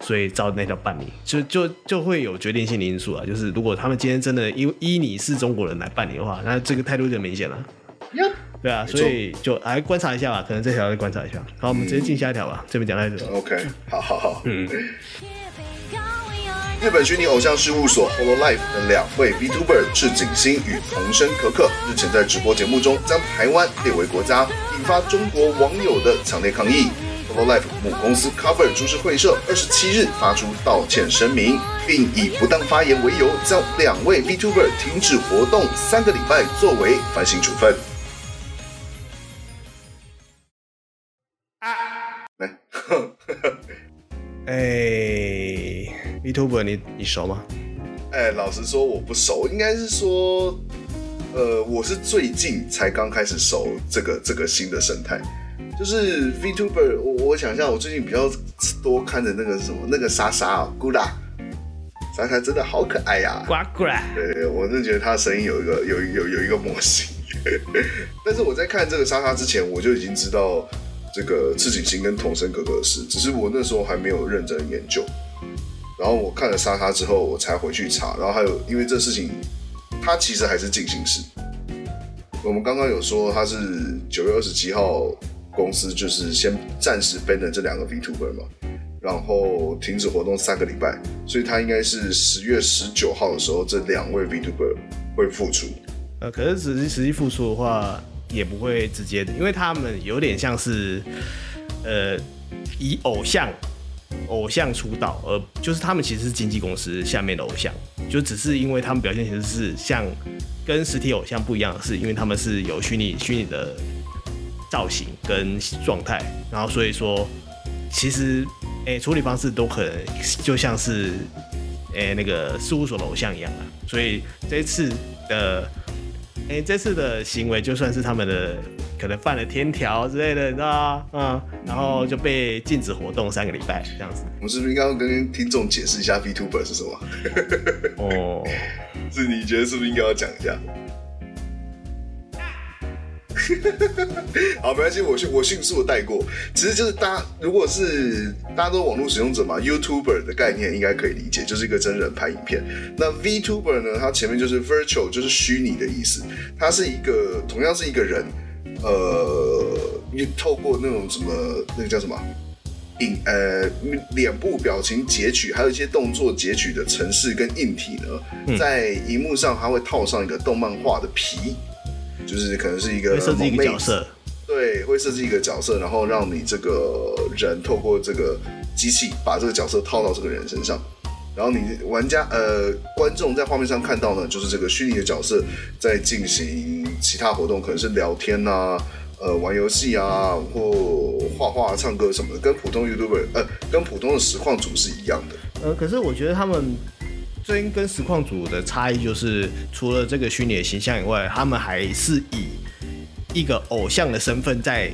所以照那条办理，就就就会有决定性的因素啊。就是如果他们今天真的依依你是中国人来办理的话，那这个态度就明显了。对啊，所以就来观察一下吧，可能这条再观察一下。好，我们直接进下一条吧，这边讲到这。OK，好好好，嗯。日本虚拟偶像事务所 Hololive 的两位 VTuber 赤井星与桐生可可日前在直播节目中将台湾列为国家，引发中国网友的强烈抗议。Hololive 母公司 Cover 株式会社二十七日发出道歉声明，并以不当发言为由，将两位 VTuber 停止活动三个礼拜作为反省处分。啊，来，哎。VTuber 你你熟吗？哎、欸，老实说我不熟，应该是说，呃，我是最近才刚开始熟这个这个新的生态，就是 VTuber。我我想一下，我最近比较多看的那个是什么，那个莎莎啊，Gura，莎莎真的好可爱呀，呱呱。对，我真的觉得他的声音有一个有有有一个模型。但是我在看这个莎莎之前，我就已经知道这个赤井星跟童声哥哥的事，只是我那时候还没有认真研究。然后我看了莎莎之后，我才回去查。然后还有，因为这事情，它其实还是进行式。我们刚刚有说，它是九月二十七号公司就是先暂时 ban 了这两个 VTuber 嘛，然后停止活动三个礼拜，所以他应该是十月十九号的时候，这两位 VTuber 会复出。呃，可是实际实际复出的话，也不会直接，因为他们有点像是，呃，以偶像。偶像出道，而就是他们其实是经纪公司下面的偶像，就只是因为他们表现形式是像跟实体偶像不一样的是，因为他们是有虚拟虚拟的造型跟状态，然后所以说其实诶、欸、处理方式都可能就像是诶、欸、那个事务所的偶像一样啊，所以这一次的诶、欸、这次的行为就算是他们的。可能犯了天条之类的，你知道吗？嗯，然后就被禁止活动三个礼拜这样子。我是不是应该要跟听众解释一下 VTuber 是什么？哦，是你觉得是不是应该要讲一下？好，没关系，我迅我迅速的带过。其实就是大家如果是大家都网络使用者嘛，YouTuber 的概念应该可以理解，就是一个真人拍影片。那 VTuber 呢，它前面就是 Virtual，就是虚拟的意思。它是一个同样是一个人。呃，你透过那种什么，那个叫什么，影呃脸部表情截取，还有一些动作截取的程式跟硬体呢，嗯、在荧幕上它会套上一个动漫画的皮，就是可能是一个设计一个角色，对，会设计一个角色，然后让你这个人透过这个机器把这个角色套到这个人身上。然后你玩家呃观众在画面上看到呢，就是这个虚拟的角色在进行其他活动，可能是聊天啊，呃玩游戏啊，或画画、唱歌什么的，跟普通 YouTuber 呃跟普通的实况组是一样的。呃，可是我觉得他们最跟实况组的差异就是，除了这个虚拟的形象以外，他们还是以一个偶像的身份在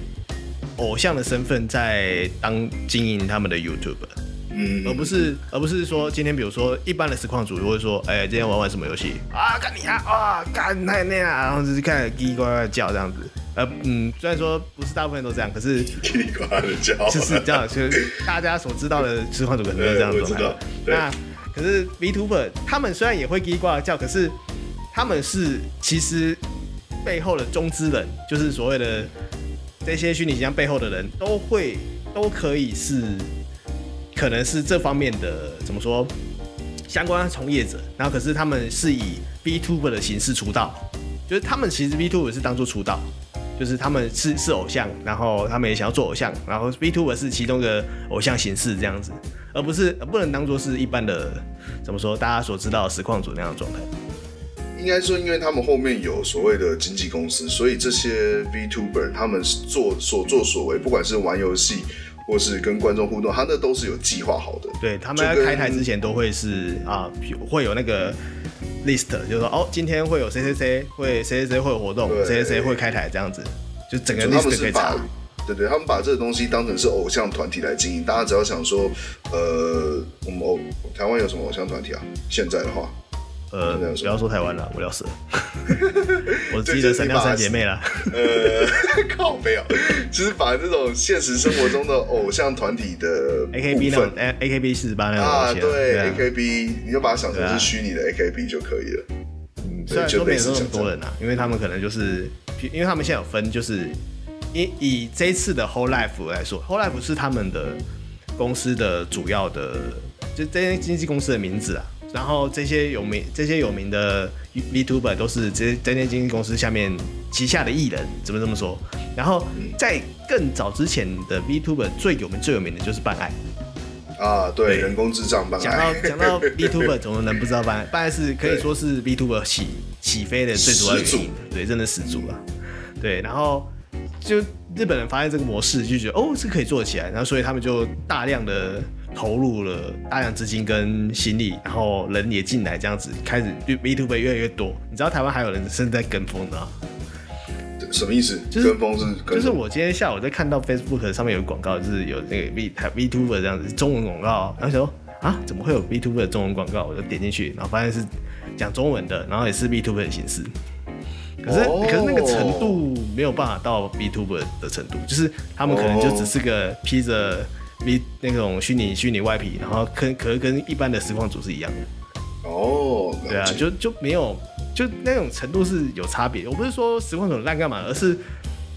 偶像的身份在当经营他们的 YouTuber。嗯，而不是，而不是说今天，比如说一般的实况组就会说，哎、欸，今天玩玩什么游戏啊？干你啊！啊，干那那样，然后就是看叽里呱呱叫这样子。呃，嗯，虽然说不是大部分都这样，可是 叽里呱呱的叫，就是这样，就是大家所知道的实况组可能都是这样子。那可是 VTuber 他们虽然也会叽里呱呱叫，可是他们是其实背后的中之人，就是所谓的这些虚拟形象背后的人都会都可以是。可能是这方面的怎么说相关从业者，然后可是他们是以 VTuber 的形式出道，就是他们其实 VTuber 是当做出道，就是他们是是偶像，然后他们也想要做偶像，然后 VTuber 是其中的偶像形式这样子，而不是不能当做是一般的怎么说大家所知道的实况组那样的状态。应该说，因为他们后面有所谓的经纪公司，所以这些 VTuber 他们做所作所为，不管是玩游戏。或是跟观众互动，他那都是有计划好的。对，他们在开台之前都会是啊，会有那个 list，就是说哦，今天会有谁谁谁会谁谁谁会有活动，谁谁谁会开台这样子，就整个 list 可以查。对对，他们把这个东西当成是偶像团体来经营。大家只要想说，呃，我们偶台湾有什么偶像团体啊？现在的话。呃，不要说台湾了，无聊死了。我记得三亮三姐妹了。呃，靠，没有，就是把这种现实生活中的偶像团体的 A K B 那种 A K B 四十八那种啊，对 A K B，你就把它想成是虚拟的 A K B 就可以了。嗯，虽然说没有那么多人啊，因为他们可能就是，因为他们现在有分，就是以以这一次的 Whole Life 来说，Whole Life 是他们的公司的主要的，就这些经纪公司的名字啊。然后这些有名、这些有名的 VTuber 都是这这间经纪公司下面旗下的艺人，怎么这么说？然后在更早之前的 VTuber 最有名、最有名的就是办爱啊，对，对人工智障办爱。讲到讲到 VTuber，怎么能不知道办爱？办爱是可以说是 VTuber 起起飞的最主要原因，对，真的始祖了。对，然后就日本人发现这个模式，就觉得哦，这可以做起来，然后所以他们就大量的。投入了大量资金跟心力，然后人也进来，这样子开始 VTuber 越来越多。你知道台湾还有人正在跟风的？什么意思？就是跟风是跟？就是我今天下午在看到 Facebook 上面有广告，就是有那个 V VTuber 这样子中文广告，然后想说啊，怎么会有 VTuber 的中文广告？我就点进去，然后发现是讲中文的，然后也是 VTuber 的形式。可是、哦、可是那个程度没有办法到 VTuber 的程度，就是他们可能就只是个披着。比那种虚拟虚拟外皮，然后跟可是跟一般的实况组是一样的哦，对啊，就就没有就那种程度是有差别。我不是说实况组烂干嘛，而是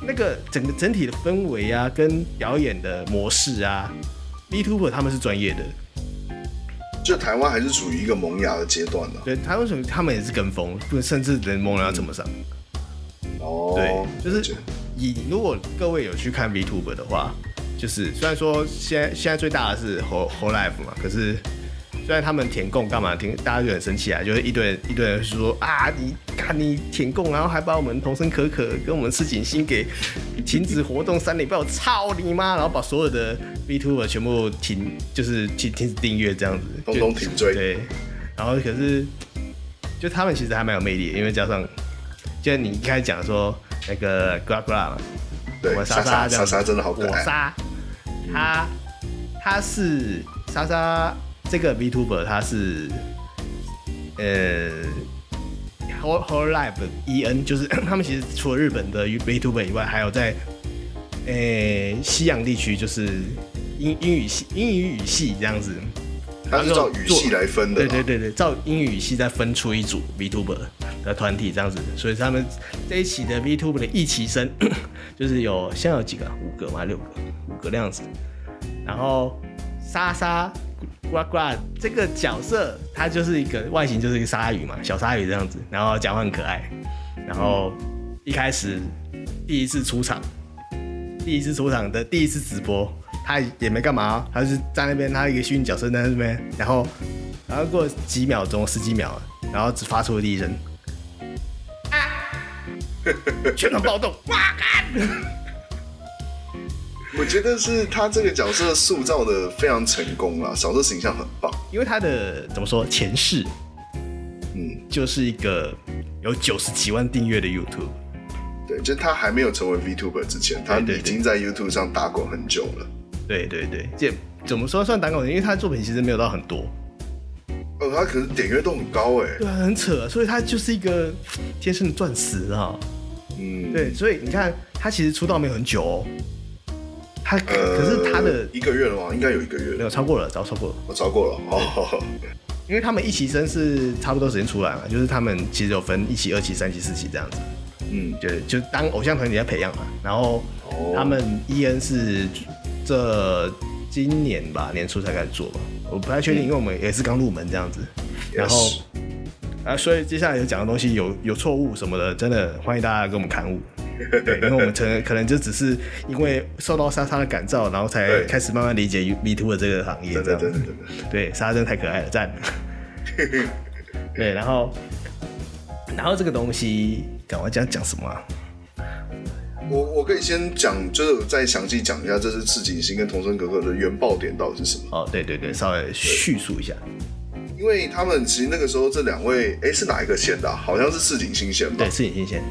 那个整个整体的氛围啊，跟表演的模式啊，VTuber 他们是专业的。就台湾还是处于一个萌芽的阶段呢。对，台湾属于他们也是跟风，不甚至连萌芽怎么上。哦，对，就是以如果各位有去看 VTuber 的话。就是虽然说现在现在最大的是 Whole Whole Life 嘛，可是虽然他们舔供干嘛，听大家就很生气啊，就是一堆人一堆人说啊，你看你舔供，然后还把我们童声可可跟我们赤井星给停止活动三礼拜，我操你妈！然后把所有的 VTuber 全部停，就是停停止订阅这样子，通通停追。对，然后可是就他们其实还蛮有魅力的，因为加上就你一开始讲说那个 Gra Gra 嘛。对，我莎莎莎莎真的好可爱。我莎，他他是莎莎这个 VTuber，他是呃 Whole Whole Life EN，就是 他们其实除了日本的 VTuber 以外，还有在呃、欸、西洋地区，就是英英语系英语语系这样子。他是照语系来分的。对对对对，照英语语系再分出一组 VTuber 的团体这样子，所以他们这一期的 VTuber 的一期生，就是有现在有几个？五个吗？六个？五个那样子。然后莎莎呱呱这个角色，它就是一个外形就是一个鲨鱼嘛，小鲨鱼这样子，然后讲话很可爱。然后一开始第一次出场，第一次出场的第一次直播。他也没干嘛，他就是在那边，他一个虚拟角色在那边，然后，然后过几秒钟，十几秒，然后只发出了第一声，全场暴动，哇！我觉得是他这个角色塑造的非常成功了，角色形象很棒，因为他的怎么说前世，嗯，就是一个有九十几万订阅的 YouTube，对，就他还没有成为 VTuber 之前，他已经在 YouTube 上打滚很久了。对对对，这怎么说算打广告？因为他的作品其实没有到很多，哦，他可是点阅度很高哎，对啊，很扯，所以他就是一个天生的钻石啊，嗯，对，所以你看他其实出道没有很久哦，他可，呃、可是他的一个月了吗？应该有一个月，没有超过了，早超过了，我超过了哦，因为他们一期生是差不多时间出来嘛，就是他们其实有分一期、二期、三期、四期这样子，嗯，对，就当偶像团体在培养嘛，然后他们 EN 是。这今年吧，年初才开始做吧，我不太确定，因为我们也是刚入门这样子。嗯、然后.啊，所以接下来有讲的东西有有错误什么的，真的欢迎大家给我们勘误。对，因为我们可能可能就只是因为受到莎莎的感召，然后才开始慢慢理解 VTuber 的这个行业。这样子。对，莎莎真的太可爱了，赞。对，然后然后这个东西，赶快讲讲什么、啊？我我可以先讲，就是再详细讲一下，这是赤井星跟童生格格的原爆点到底是什么？哦，对对对，稍微叙述一下。因为他们其实那个时候这两位，哎，是哪一个先的啊？好像是赤井星先吧？对，赤井星先。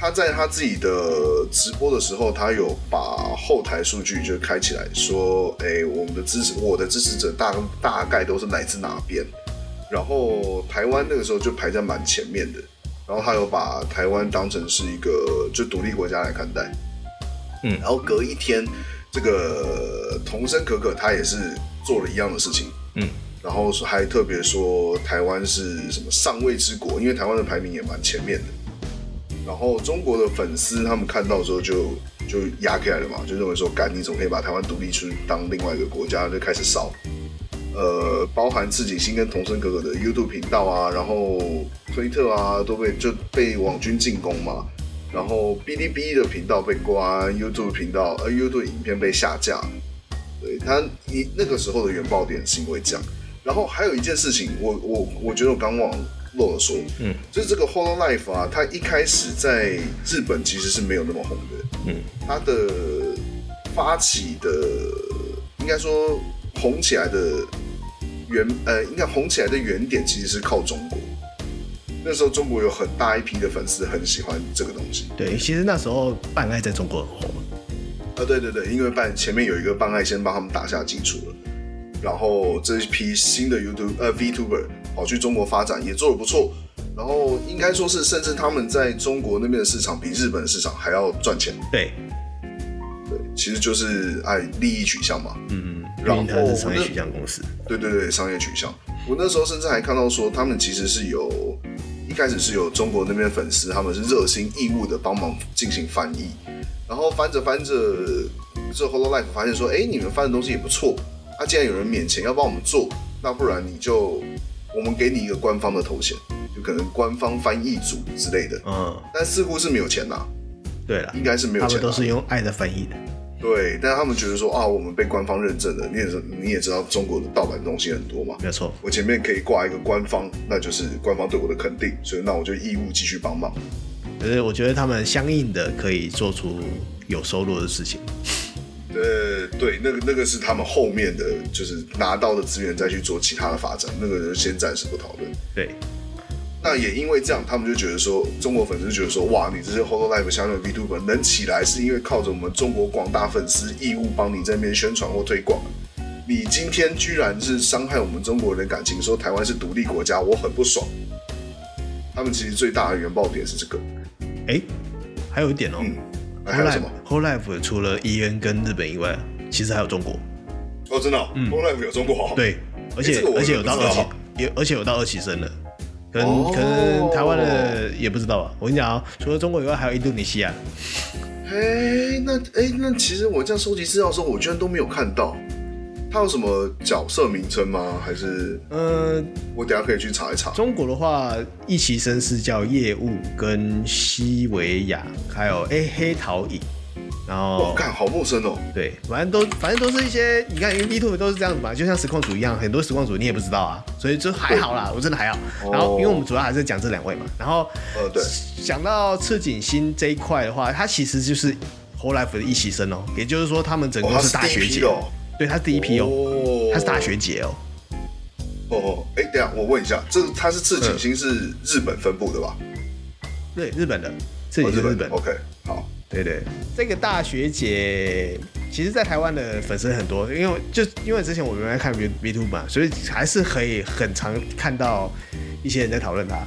他在他自己的直播的时候，他有把后台数据就开起来，说，哎，我们的支持，我的支持者大大概都是来自哪边？然后台湾那个时候就排在蛮前面的。然后他有把台湾当成是一个就独立国家来看待，嗯，然后隔一天，这个童声可可他也是做了一样的事情，嗯，然后还特别说台湾是什么上位之国，因为台湾的排名也蛮前面的。然后中国的粉丝他们看到之后就就压起来了嘛，就认为说，干你怎么可以把台湾独立出当另外一个国家，就开始烧。呃，包含赤井星跟同生哥哥的 YouTube 频道啊，然后推特啊都被就被网军进攻嘛，然后哔哩哔哩的频道被关，YouTube 频道呃 YouTube 影片被下架，对他一那个时候的原爆点是因为这样，然后还有一件事情，我我我觉得我刚忘漏了说，嗯，就是这个 Hololive 啊，它一开始在日本其实是没有那么红的，嗯，它的发起的应该说红起来的。原呃，应该红起来的原点其实是靠中国。那时候中国有很大一批的粉丝很喜欢这个东西。对，其实那时候办爱在中国很红。啊，对对对，因为办前面有一个办爱先帮他们打下基础了，然后这一批新的 YouTube 呃 VTuber 跑去中国发展也做得不错，然后应该说是甚至他们在中国那边的市场比日本的市场还要赚钱。对，对，其实就是爱利益取向嘛。嗯嗯。然后它是商业取向公司，对对对，商业取向。我那时候甚至还看到说，他们其实是有一开始是有中国那边粉丝，他们是热心义务的帮忙进行翻译。然后翻着翻着，这 Hololive 发现说，哎，你们翻的东西也不错。那、啊、既然有人免钱要帮我们做，那不然你就我们给你一个官方的头衔，就可能官方翻译组之类的。嗯，但似乎是没有钱拿。对了，应该是没有钱。他们都是用爱的翻译的。对，但是他们觉得说啊，我们被官方认证了。你也是你也知道，中国的盗版东西很多嘛。没错，我前面可以挂一个官方，那就是官方对我的肯定，所以那我就义务继续帮忙。可是我觉得他们相应的可以做出有收入的事情。呃，对，那个那个是他们后面的就是拿到的资源再去做其他的发展，那个就先暂时不讨论。对。那也因为这样，他们就觉得说，中国粉丝觉得说，哇，你这些 Holo Life 相关的 VTuber 能起来，是因为靠着我们中国广大粉丝义务帮你在那边宣传或推广。你今天居然是伤害我们中国人的感情，说台湾是独立国家，我很不爽。他们其实最大的原爆点是这个。哎、欸，还有一点哦、喔，嗯，还有什么？Whole Life 除了 EN 跟日本以外，其实还有中国。哦，真的、喔，嗯有中国。对，而且、而且有到二期，也而且有到二期生了。可能、哦、可能台湾的也不知道吧。我跟你讲啊，除了中国以外，还有印度尼西亚。哎，那哎，那其实我这样收集资料的时候，我居然都没有看到。他有什么角色名称吗？还是嗯，我等下可以去查一查。中国的话，一期生是叫叶雾跟西维亚，还有哎黑桃影。然后我看好陌生哦。对，反正都反正都是一些，你看，因为 VTuber 都是这样子嘛，就像实况组一样，很多实况组你也不知道啊，所以就还好啦，我真的还好。然后，因为我们主要还是讲这两位嘛。然后，呃，对，讲到赤井星这一块的话，他其实就是 Whole Life 的一席生哦，也就是说他们整个是大学姐哦。对，他是第一批哦，他是大学姐哦。哦，哎，等下我问一下，这他是赤井星是日本分部的吧？对，日本的赤井星日本。OK，好。对对，这个大学姐，其实，在台湾的粉丝很多，因为就因为之前我们来看 VTuber 嘛，所以还是可以很常看到一些人在讨论她，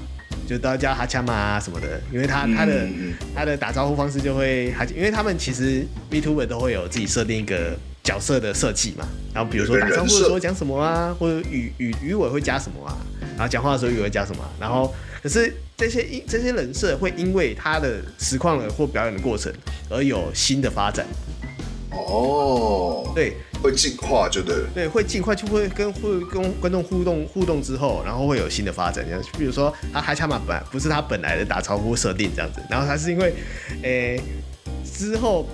就都要叫哈恰玛啊什么的，因为她她的她的打招呼方式就会，因为他们其实 VTuber 都会有自己设定一个角色的设计嘛，然后比如说打招呼的时候讲什么啊，或者语语语尾会加什么啊，然后讲话的时候语尾会加什么啊，然后。可是这些因这些人设会因为他的实况的或表演的过程而有新的发展。哦，对，会进化就对了。对，会进化就会跟会跟观众互动互动之后，然后会有新的发展。这样，比如说他还恰玛本来不是他本来的打招呼设定这样子，然后他是因为，诶、欸、之后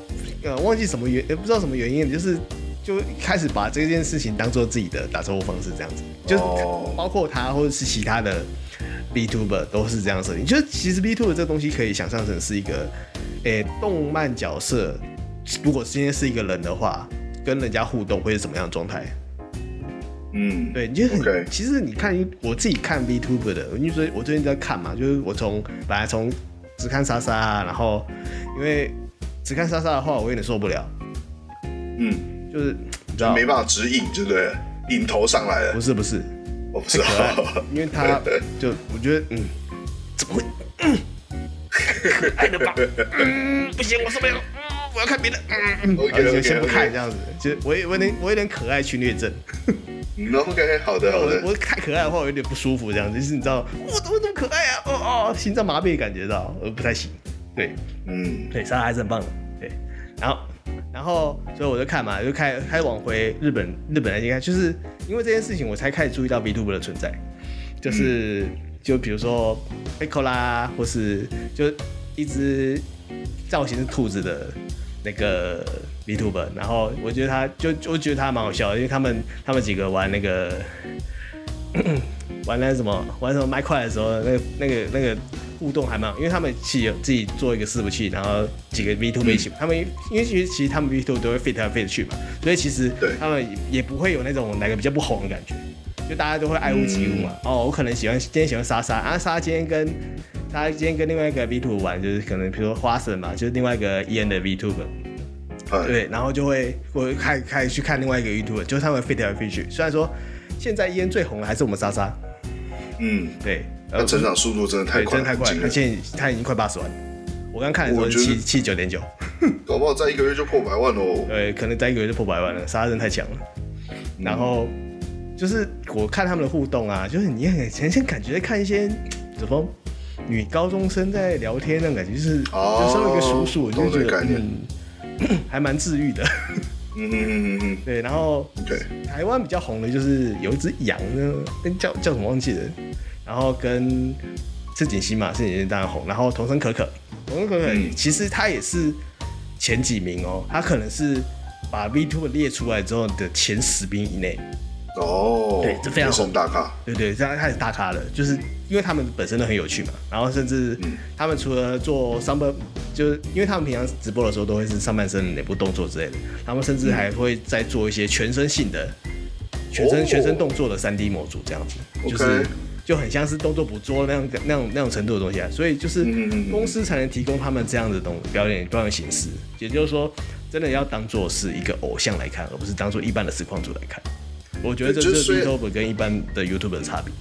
呃忘记什么原也不知道什么原因，就是就开始把这件事情当做自己的打招呼方式这样子，就是包括他或者是其他的。B tuber 都是这样设定，就是其实 B tuber 这个东西可以想象成是一个，诶、动漫角色，如果今天是一个人的话，跟人家互动会是什么样的状态？嗯，对，你就很其实你看我自己看 B tuber 的，因为我最近在看嘛，就是我从本来从只看莎莎，然后因为只看莎莎的话，我有点受不了，嗯，就是你知道没办法指引，对不对？引头上来了，不是不是。太可爱，因为他就我觉得，嗯，怎么会，嗯，可爱的吧？嗯，不行，我受不了，嗯，我要看别的，嗯，okay, okay, okay. 先不看这样子，就我我有点我有点可爱侵略症。嗯，OK，好的好的。我我太可爱的话，我有点不舒服，这样子就是你知道，我怎么这么可爱啊？哦哦，心脏麻痹感觉到，我不太行。对，嗯，对，莎莎还是很棒的，对，然后。然后，所以我就看嘛，就开开往回日本日本来看，就是因为这件事情，我才开始注意到 VTuber 的存在，就是、就比如说 Echo 啦，或是就一只造型是兔子的那个 VTuber，然后我觉得他就我觉得他蛮好笑的，因为他们他们几个玩那个。玩那什么玩什么麦块的时候，那个那个那个互动还蛮好，因为他们其实有自己做一个伺服器，然后几个 VTuber 一起，他们因为其实其实他们 VTuber 都会 fit 来 fit 去嘛，所以其实他们也不会有那种哪个比较不红的感觉，就大家都会爱屋及乌嘛。哦，我可能喜欢今天喜欢莎莎，啊莎今天跟他今天跟另外一个 VTuber 玩，就是可能比如说花神嘛，就是另外一个 EN 的 VTuber，对，然后就会我开开去看另外一个 VTuber，就是他们 fit 来 fit 去，虽然说。现在 EN 最红的还是我们莎莎，嗯，对，他成长速度真的太快，真的太快了。他现在他已经快八十万，我刚看的时候是七七九点九，搞不好在一个月就破百万哦。对，可能在一个月就破百万了，莎莎真的太强了。然后就是我看他们的互动啊，就是你很很像感觉在看一些怎么女高中生在聊天那种感觉，就是就身为一个叔叔，就觉得嗯，还蛮治愈的。嗯嗯嗯嗯对，然后对台湾比较红的就是有一只羊呢，跟叫叫什么忘记了，然后跟赤井星嘛，赤井星当然红，然后童声可可，童声可可其实他也是前几名哦，他可能是把 VTuber 列出来之后的前十名以内。哦，对，这非常红。大咖。对对，这样开始大咖了，就是因为他们本身都很有趣嘛，然后甚至他们除了做上半，就是因为他们平常直播的时候都会是上半身哪部动作之类的，他们甚至还会再做一些全身性的、全身全身动作的三 D 模组这样子，就是就很像是动作捕捉那样那样那种程度的东西啊，所以就是公司才能提供他们这样的东表演表演形式，也就是说，真的要当做是一个偶像来看，而不是当做一般的实况主来看。我觉得这是 VTuber 跟一般的 YouTuber 的差别。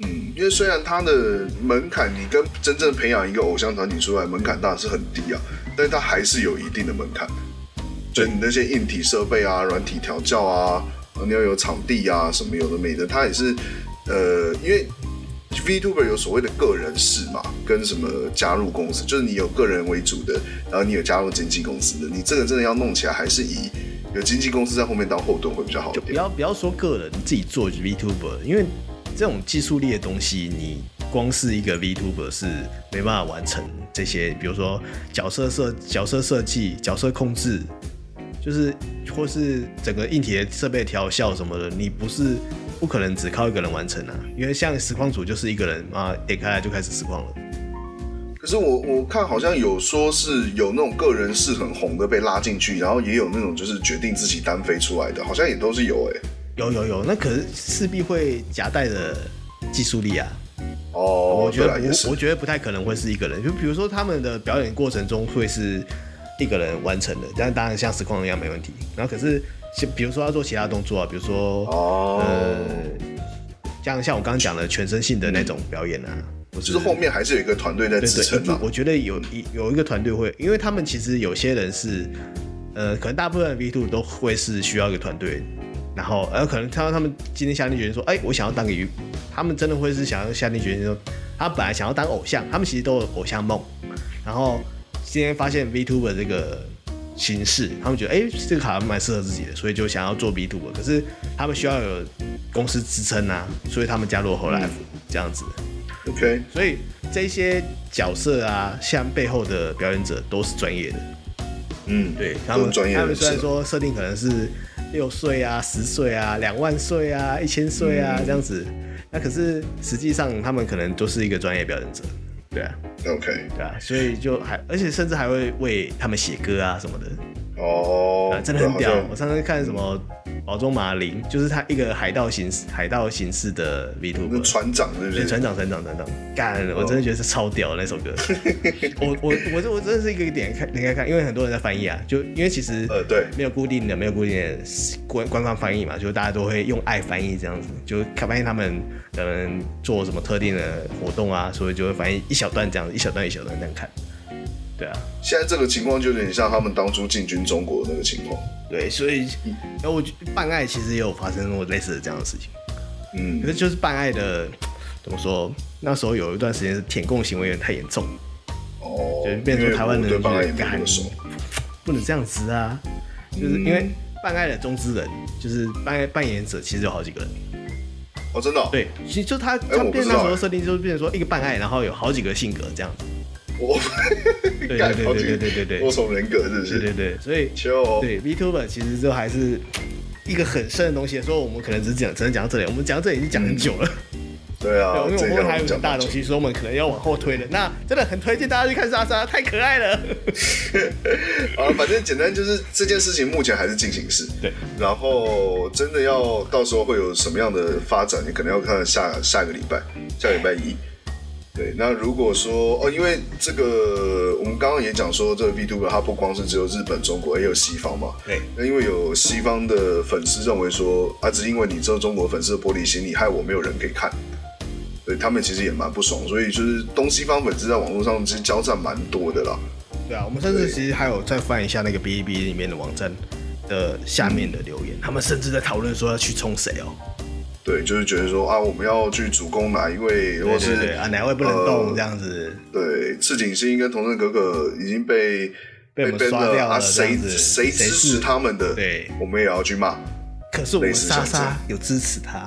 嗯，因为虽然它的门槛，你跟真正培养一个偶像团体出来，门槛当然是很低啊，但是它还是有一定的门槛。就你那些硬体设备啊、软体调教啊，你要有场地啊，什么有的没的，它也是呃，因为 VTuber 有所谓的个人式嘛，跟什么加入公司，就是你有个人为主的，然后你有加入经纪公司的，你这个真的要弄起来，还是以。有经纪公司在后面当后盾会比较好。就不要不要说个人自己做 VTuber，因为这种技术力的东西，你光是一个 VTuber 是没办法完成这些。比如说角色设角色设计、角色控制，就是或是整个硬体的设备调校什么的，你不是不可能只靠一个人完成啊。因为像实况组就是一个人啊，点开来就开始实况了。可是我我看好像有说是有那种个人是很红的被拉进去，然后也有那种就是决定自己单飞出来的，好像也都是有哎、欸。有有有，那可是势必会夹带的技术力啊。哦，我觉得不，我觉得不太可能会是一个人。就比如说他们的表演过程中会是一个人完成的，但当然像实况一样没问题。然后可是像比如说要做其他动作啊，比如说哦，呃，像像我刚刚讲的全身性的那种表演啊。嗯就是后面还是有一个团队在支撑嘛。我觉得有一有一个团队会，因为他们其实有些人是，呃，可能大部分的 VTuber 都会是需要一个团队，然后，而可能看到他们今天下定决心说，哎、欸，我想要当个鱼他们真的会是想要下定决心说，他本来想要当偶像，他们其实都有偶像梦，然后今天发现 VTuber 这个形式，他们觉得，哎、欸，这个卡蛮适合自己的，所以就想要做 VTuber，可是他们需要有公司支撑啊，所以他们加入 Hololive、嗯、这样子。OK，所以这些角色啊，像背后的表演者都是专业的。嗯，对，他们专业。他们虽然说设定可能是六岁啊、十岁啊、两万岁啊、一千岁啊、嗯、这样子，那可是实际上他们可能都是一个专业表演者。对啊，OK，对啊，所以就还而且甚至还会为他们写歌啊什么的。哦、啊，真的很屌！我上次看什么？宝中马林就是他一个海盗形式海盗形式的 VTuber 船长对不？对，船长船长船长，干！我真的觉得是超屌的那首歌。我我我这我真的是一个点开点开看，因为很多人在翻译啊，就因为其实呃对，没有固定的没有固定的官官方翻译嘛，就大家都会用爱翻译这样子，就看发现他们可能做什么特定的活动啊，所以就会翻译一小段这样子，一小段一小段这样看。对啊，现在这个情况就有点像他们当初进军中国的那个情况。对，所以，然后我办爱其实也有发生过类似的这样的事情。嗯，可是就是办爱的，怎么说？那时候有一段时间是舔共行为有点太严重。哦。就是变成说台湾人觉得办爱也不熟，不能这样子啊！就是因为办爱的中之人，就是扮爱扮演者，其实有好几个人。哦，真的、哦？对，其实就他他变那时候设定就是变成说一个办爱，然后有好几个性格这样子。我，对对对对对对对，多重人格是不是？对对，所以对 Vtuber 其实就还是一个很深的东西，所以我们可能只讲只能讲到这里，我们讲到这里已经讲很久了。对啊，因为我们还有很大东西，所以我们可能要往后推了。那真的很推荐大家去看莎莎，太可爱了。啊，反正简单就是这件事情目前还是进行式。对，然后真的要到时候会有什么样的发展，你可能要看下下个礼拜，下礼拜一。对，那如果说哦，因为这个我们刚刚也讲说，这个 VTuber 它不光是只有日本、中国，也有西方嘛。对。那因为有西方的粉丝认为说，啊，只因为你这中国粉丝的玻璃心，你害我没有人可以看。对，他们其实也蛮不爽，所以就是东西方粉丝在网络上其实交战蛮多的啦。对啊，我们甚至其实还有再翻一下那个哔哩哔哩里面的网站的下面的留言，嗯、他们甚至在讨论说要去冲谁哦。对，就是觉得说啊，我们要去主攻哪一位，或是啊哪位不能动这样子。对，赤井星跟同生格格已经被被我们刷掉了，谁谁支持他们的？对，我们也要去骂。可是我们莎莎有支持他，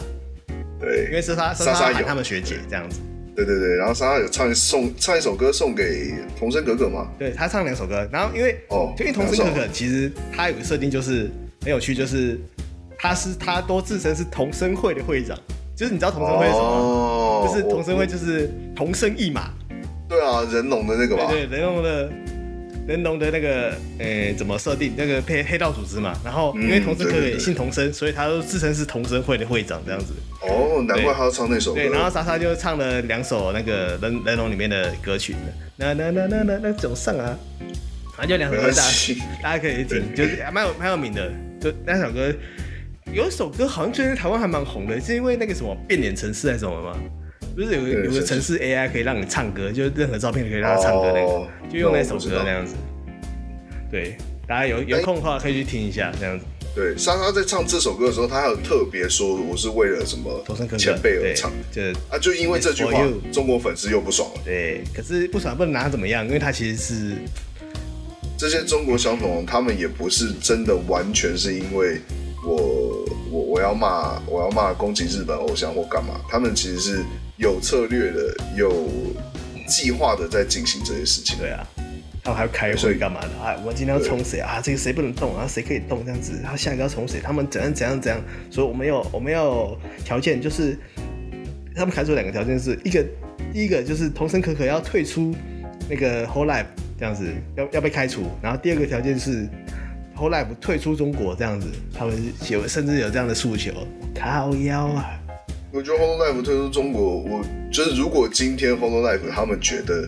对，因为莎莎莎莎有他们学姐这样子。对对对，然后莎莎有唱送唱一首歌送给童生哥哥嘛？对他唱两首歌，然后因为哦，因为童生哥哥其实他有个设定就是很有趣，就是他是他都自称是同生会的会长，就是你知道同生会是什么吗？哦，就是同生会就是同生一马。对啊，人龙的那个吧？对对，人龙的。人龙的那个，诶、欸，怎么设定那个黑黑道组织嘛？然后因为同生可可也姓同生，所以他都自称是同生会的会长这样子。哦，难怪他要唱那首歌。对，然后莎莎就唱了两首那个人人龙里面的歌曲，那那那那那那种上啊，反正就两首歌大家大家可以听，就是蛮有蛮有名的。就那首歌，有一首歌好像最近台湾还蛮红的，是因为那个什么变脸城市还是什么吗？不是有个有个城市 AI 可以让你唱歌，就是任何照片可以让他唱歌那个，哦、就用那首歌那样子。对，大家有有空的话可以去听一下这样子。对，莎莎在唱这首歌的时候，她还有特别说我是为了什么前辈而唱，就啊，就因为这句话，中国粉丝又不爽了。对，可是不爽不能拿他怎么样，因为他其实是这些中国小粉红，他们也不是真的完全是因为我我我要骂我要骂攻击日本偶像或干嘛，他们其实是。有策略的，有计划的在进行这些事情。对啊，他们还要开会干嘛的啊？我们今天要冲谁啊？这个谁不能动啊？谁可以动这样子？他下一个要冲谁？他们怎样怎样怎样？所以我们要我们要条件就是，他们开出两个条件，是一个第一个就是童声可可要退出那个 Whole Life 这样子，要要被开除。然后第二个条件是 Hololive 退出中国这样子，他们有甚至有这样的诉求，靠腰啊！我觉得 Hololive 退出中国，我就是如果今天 Hololive 他们觉得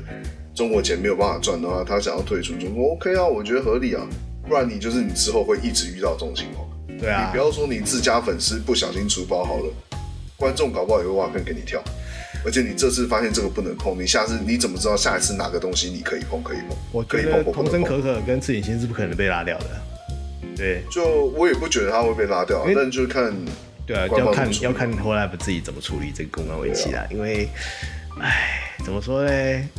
中国钱没有办法赚的话，他想要退出中国，OK 啊，我觉得合理啊。不然你就是你之后会一直遇到这种情况。对啊，你不要说你自家粉丝不小心出包好了，观众搞不好也会挖坑给你跳。而且你这次发现这个不能碰，你下次你怎么知道下一次哪个东西你可以碰可以碰？我觉得童真可可跟赤井星是不可能被拉掉的。对，就我也不觉得他会被拉掉，但就是看。对啊，要看要看 Hololive 自己怎么处理这个公关危机啦。啊、因为，哎，怎么说呢？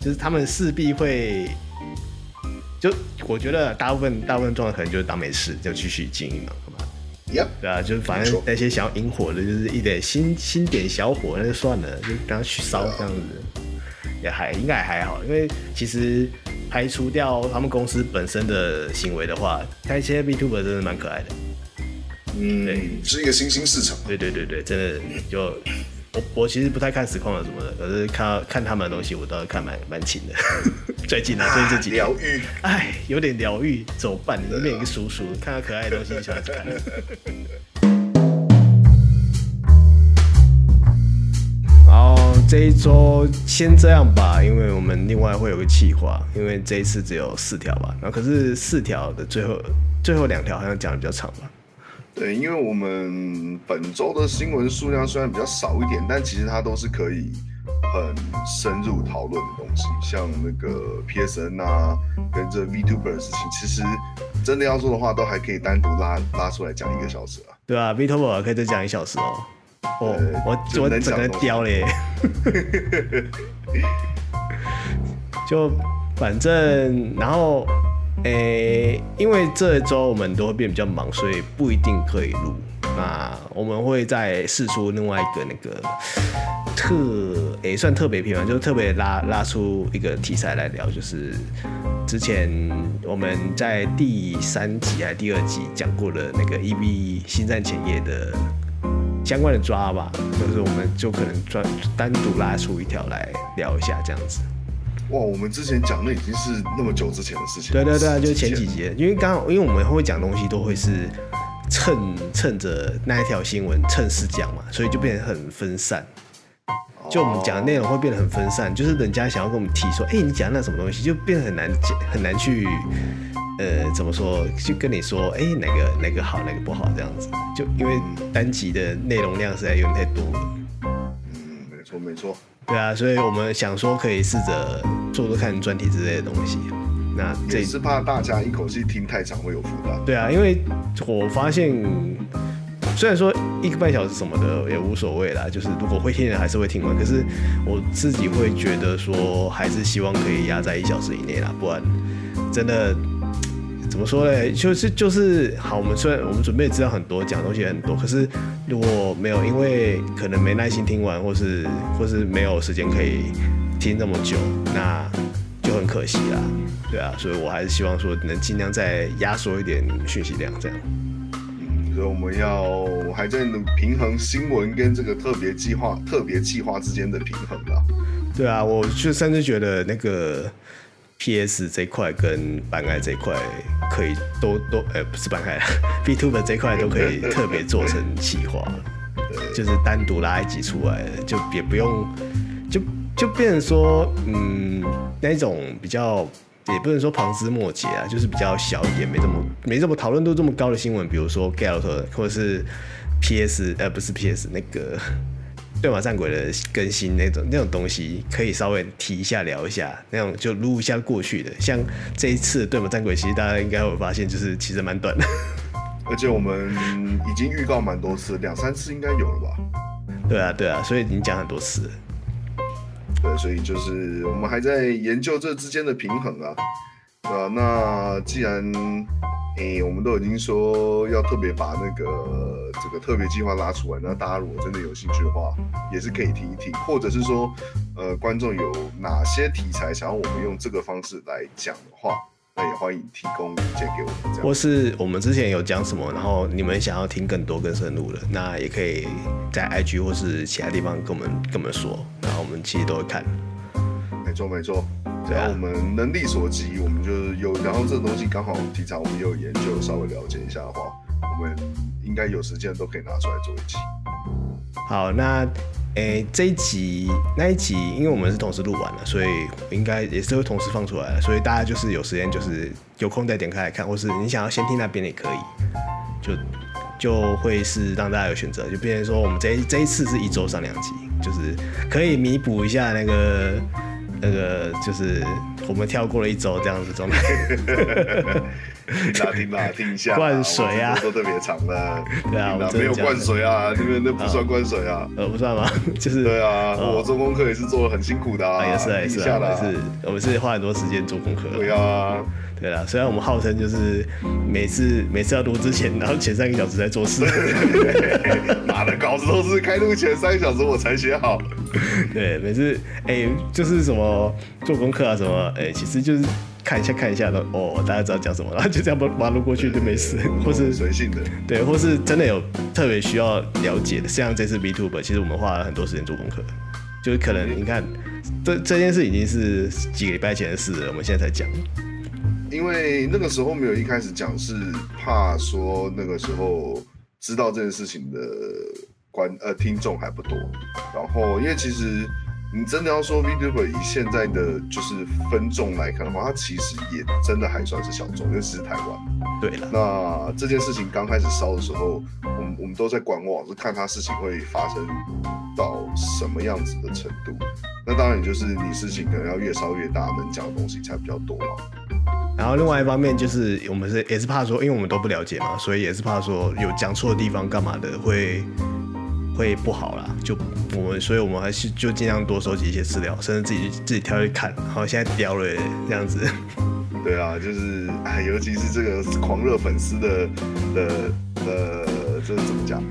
就是他们势必会，就我觉得大部分大部分状态可能就是当没事，就继续经营嘛，好吧？Yep, 对啊，就是反正那些想要引火的，就是一点新新点小火，那就算了，就让他去烧这样子，也还应该还好。因为其实排除掉他们公司本身的行为的话，看一些 B Tuber 真的蛮可爱的。嗯，对，是一个新兴市场。对对对对，真的就我我其实不太看实况了什么的，可是看看他们的东西，我倒是看蛮蛮勤的。最近啊，最近这几疗愈，哎，有点疗愈，走半里面一个叔叔，看到可爱的东西就喜欢看。这一周先这样吧，因为我们另外会有个计划，因为这一次只有四条吧，然后可是四条的最后最后两条好像讲的比较长吧。对，因为我们本周的新闻数量虽然比较少一点，但其实它都是可以很深入讨论的东西。像那个 PSN 啊，跟这 VTuber 的事情，其实真的要做的话，都还可以单独拉拉出来讲一个小时啊。对啊，VTuber 可以再讲一小时哦。哦，我我整个屌嘞。就反正然后。诶、欸，因为这周我们都会变比较忙，所以不一定可以录。那我们会再试出另外一个那个特，诶、欸，算特别篇嘛，就是特别拉拉出一个题材来聊，就是之前我们在第三集还是第二集讲过的那个 EV 星战前夜的相关的抓吧，就是我们就可能专单独拉出一条来聊一下这样子。哇，我们之前讲的已经是那么久之前的事情。对对对啊，就是前几节，因为刚好，因为我们会讲东西都会是趁趁着那一条新闻趁势讲嘛，所以就变得很分散。就我们讲的内容会变得很分散，就是人家想要跟我们提说，哎、欸，你讲那什么东西，就变得很难讲，很难去，呃，怎么说，就跟你说，哎、欸，哪个哪个好，哪个不好这样子，就因为单集的内容量实在有点太多了。嗯，没错没错。对啊，所以我们想说可以试着做做看专题之类的东西。那这也是怕大家一口气听太长会有负担。对啊，因为我发现，虽然说一个半小时什么的也无所谓啦，就是如果会听的人还是会听完。可是我自己会觉得说，还是希望可以压在一小时以内啦，不然真的怎么说呢？就是就是好，我们虽然我们准备资料很多，讲东西很多，可是如果没有因为可能没耐心听完，或是或是没有时间可以听那么久，那就很可惜啦。对啊，所以我还是希望说能尽量再压缩一点讯息量，这样。所以我们要还在平衡新闻跟这个特别计划、特别计划之间的平衡啊。对啊，我就甚至觉得那个 PS 这块跟版爱这块可以都都，呃，不是版爱，VTuber 这块都可以特别做成企划，就是单独拉一集出来，就也不用，就就变成说，嗯，那种比较。也不能说旁枝末节啊，就是比较小一点，没这么没这么讨论度这么高的新闻，比如说 Galt 或者是 PS 呃不是 PS 那个对马战鬼的更新那种那种东西，可以稍微提一下聊一下，那种就录一下过去的。像这一次对马战鬼，其实大家应该会发现，就是其实蛮短的，而且我们已经预告蛮多次，两三次应该有了吧？对啊对啊，所以已经讲很多次。对，所以就是我们还在研究这之间的平衡啊，对吧？那既然诶、我们都已经说要特别把那个这个特别计划拉出来，那大家如果真的有兴趣的话，也是可以提一提，或者是说，呃，观众有哪些题材想要我们用这个方式来讲的话。那也欢迎提供意见给我们，或是我们之前有讲什么，然后你们想要听更多更深入的，那也可以在 IG 或是其他地方跟我们跟我们说，然后我们其实都会看。没错没错，只要我们能力所及，我们就是有，然后这个东西刚好题材我们也有研究，稍微了解一下的话，我们应该有时间都可以拿出来做一期。好，那。诶、欸，这一集那一集，因为我们是同时录完了，所以应该也是会同时放出来，所以大家就是有时间，就是有空再点开来看，或是你想要先听那边也可以，就就会是让大家有选择，就变成说我们这一这一次是一周上两集，就是可以弥补一下那个那个，就是我们跳过了一周这样子状态。打听打听一下，灌水啊，都特别长的。对啊，没有灌水啊，那边那不算灌水啊，呃，不算吗？就是对啊，我做功课也是做的很辛苦的啊，也是也是，我们是，我们是花很多时间做功课。对啊，对啦，虽然我们号称就是每次每次要录之前，然后前三个小时在做事，妈的稿子都是开录前三个小时我才写好。对，每次哎，就是什么做功课啊什么，哎，其实就是。看一下看一下的哦，大家知道讲什么，然后就这样把把录过去就没事，或是随性的，对，或是真的有特别需要了解的，像这次 VTuber，其实我们花了很多时间做功课，就是可能你看这这件事已经是几个礼拜前的事了，我们现在才讲，因为那个时候没有一开始讲，是怕说那个时候知道这件事情的观呃听众还不多，然后因为其实。你真的要说 VTuber 以现在的就是分众来看的话，它其实也真的还算是小众，尤其是台湾。对了，那这件事情刚开始烧的时候，我们我们都在观望，是看它事情会发生到什么样子的程度。那当然就是你事情可能要越烧越大，能讲的东西才比较多嘛。然后另外一方面就是我们是也是怕说，因为我们都不了解嘛，所以也是怕说有讲错的地方干嘛的会。会不好啦，就我们，所以我们还是就尽量多收集一些资料，甚至自己自己挑去看。然后现在掉了这样子，对啊，就是哎，尤其是这个狂热粉丝的的的，这怎么讲？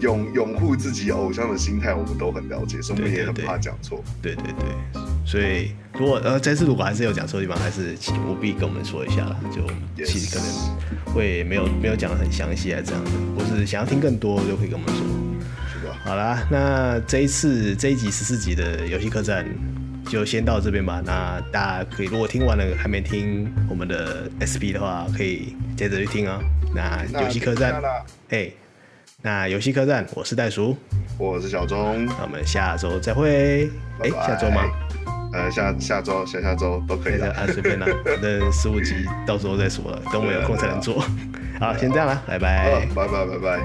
拥拥护自己偶像的心态，我们都很了解，所以我们也很怕讲错。对对对，所以如果呃这次如果还是有讲错的地方，还是请务必跟我们说一下啦。就其实可能会没有没有讲的很详细啊这样的，或是想要听更多，就可以跟我们说。好啦，那这一次这一集十四集的游戏客栈就先到这边吧。那大家可以如果听完了还没听我们的 SP 的话，可以接着去听哦。那游戏客栈，嘿，那游戏客栈，我是袋鼠，我是小钟，那我们下周再会，哎，下周吗？呃，下下周、下下周都可以，啊，随便啦，反正十五集到时候再说了，等我有空才能做，好，先这样了，拜拜，拜拜拜拜。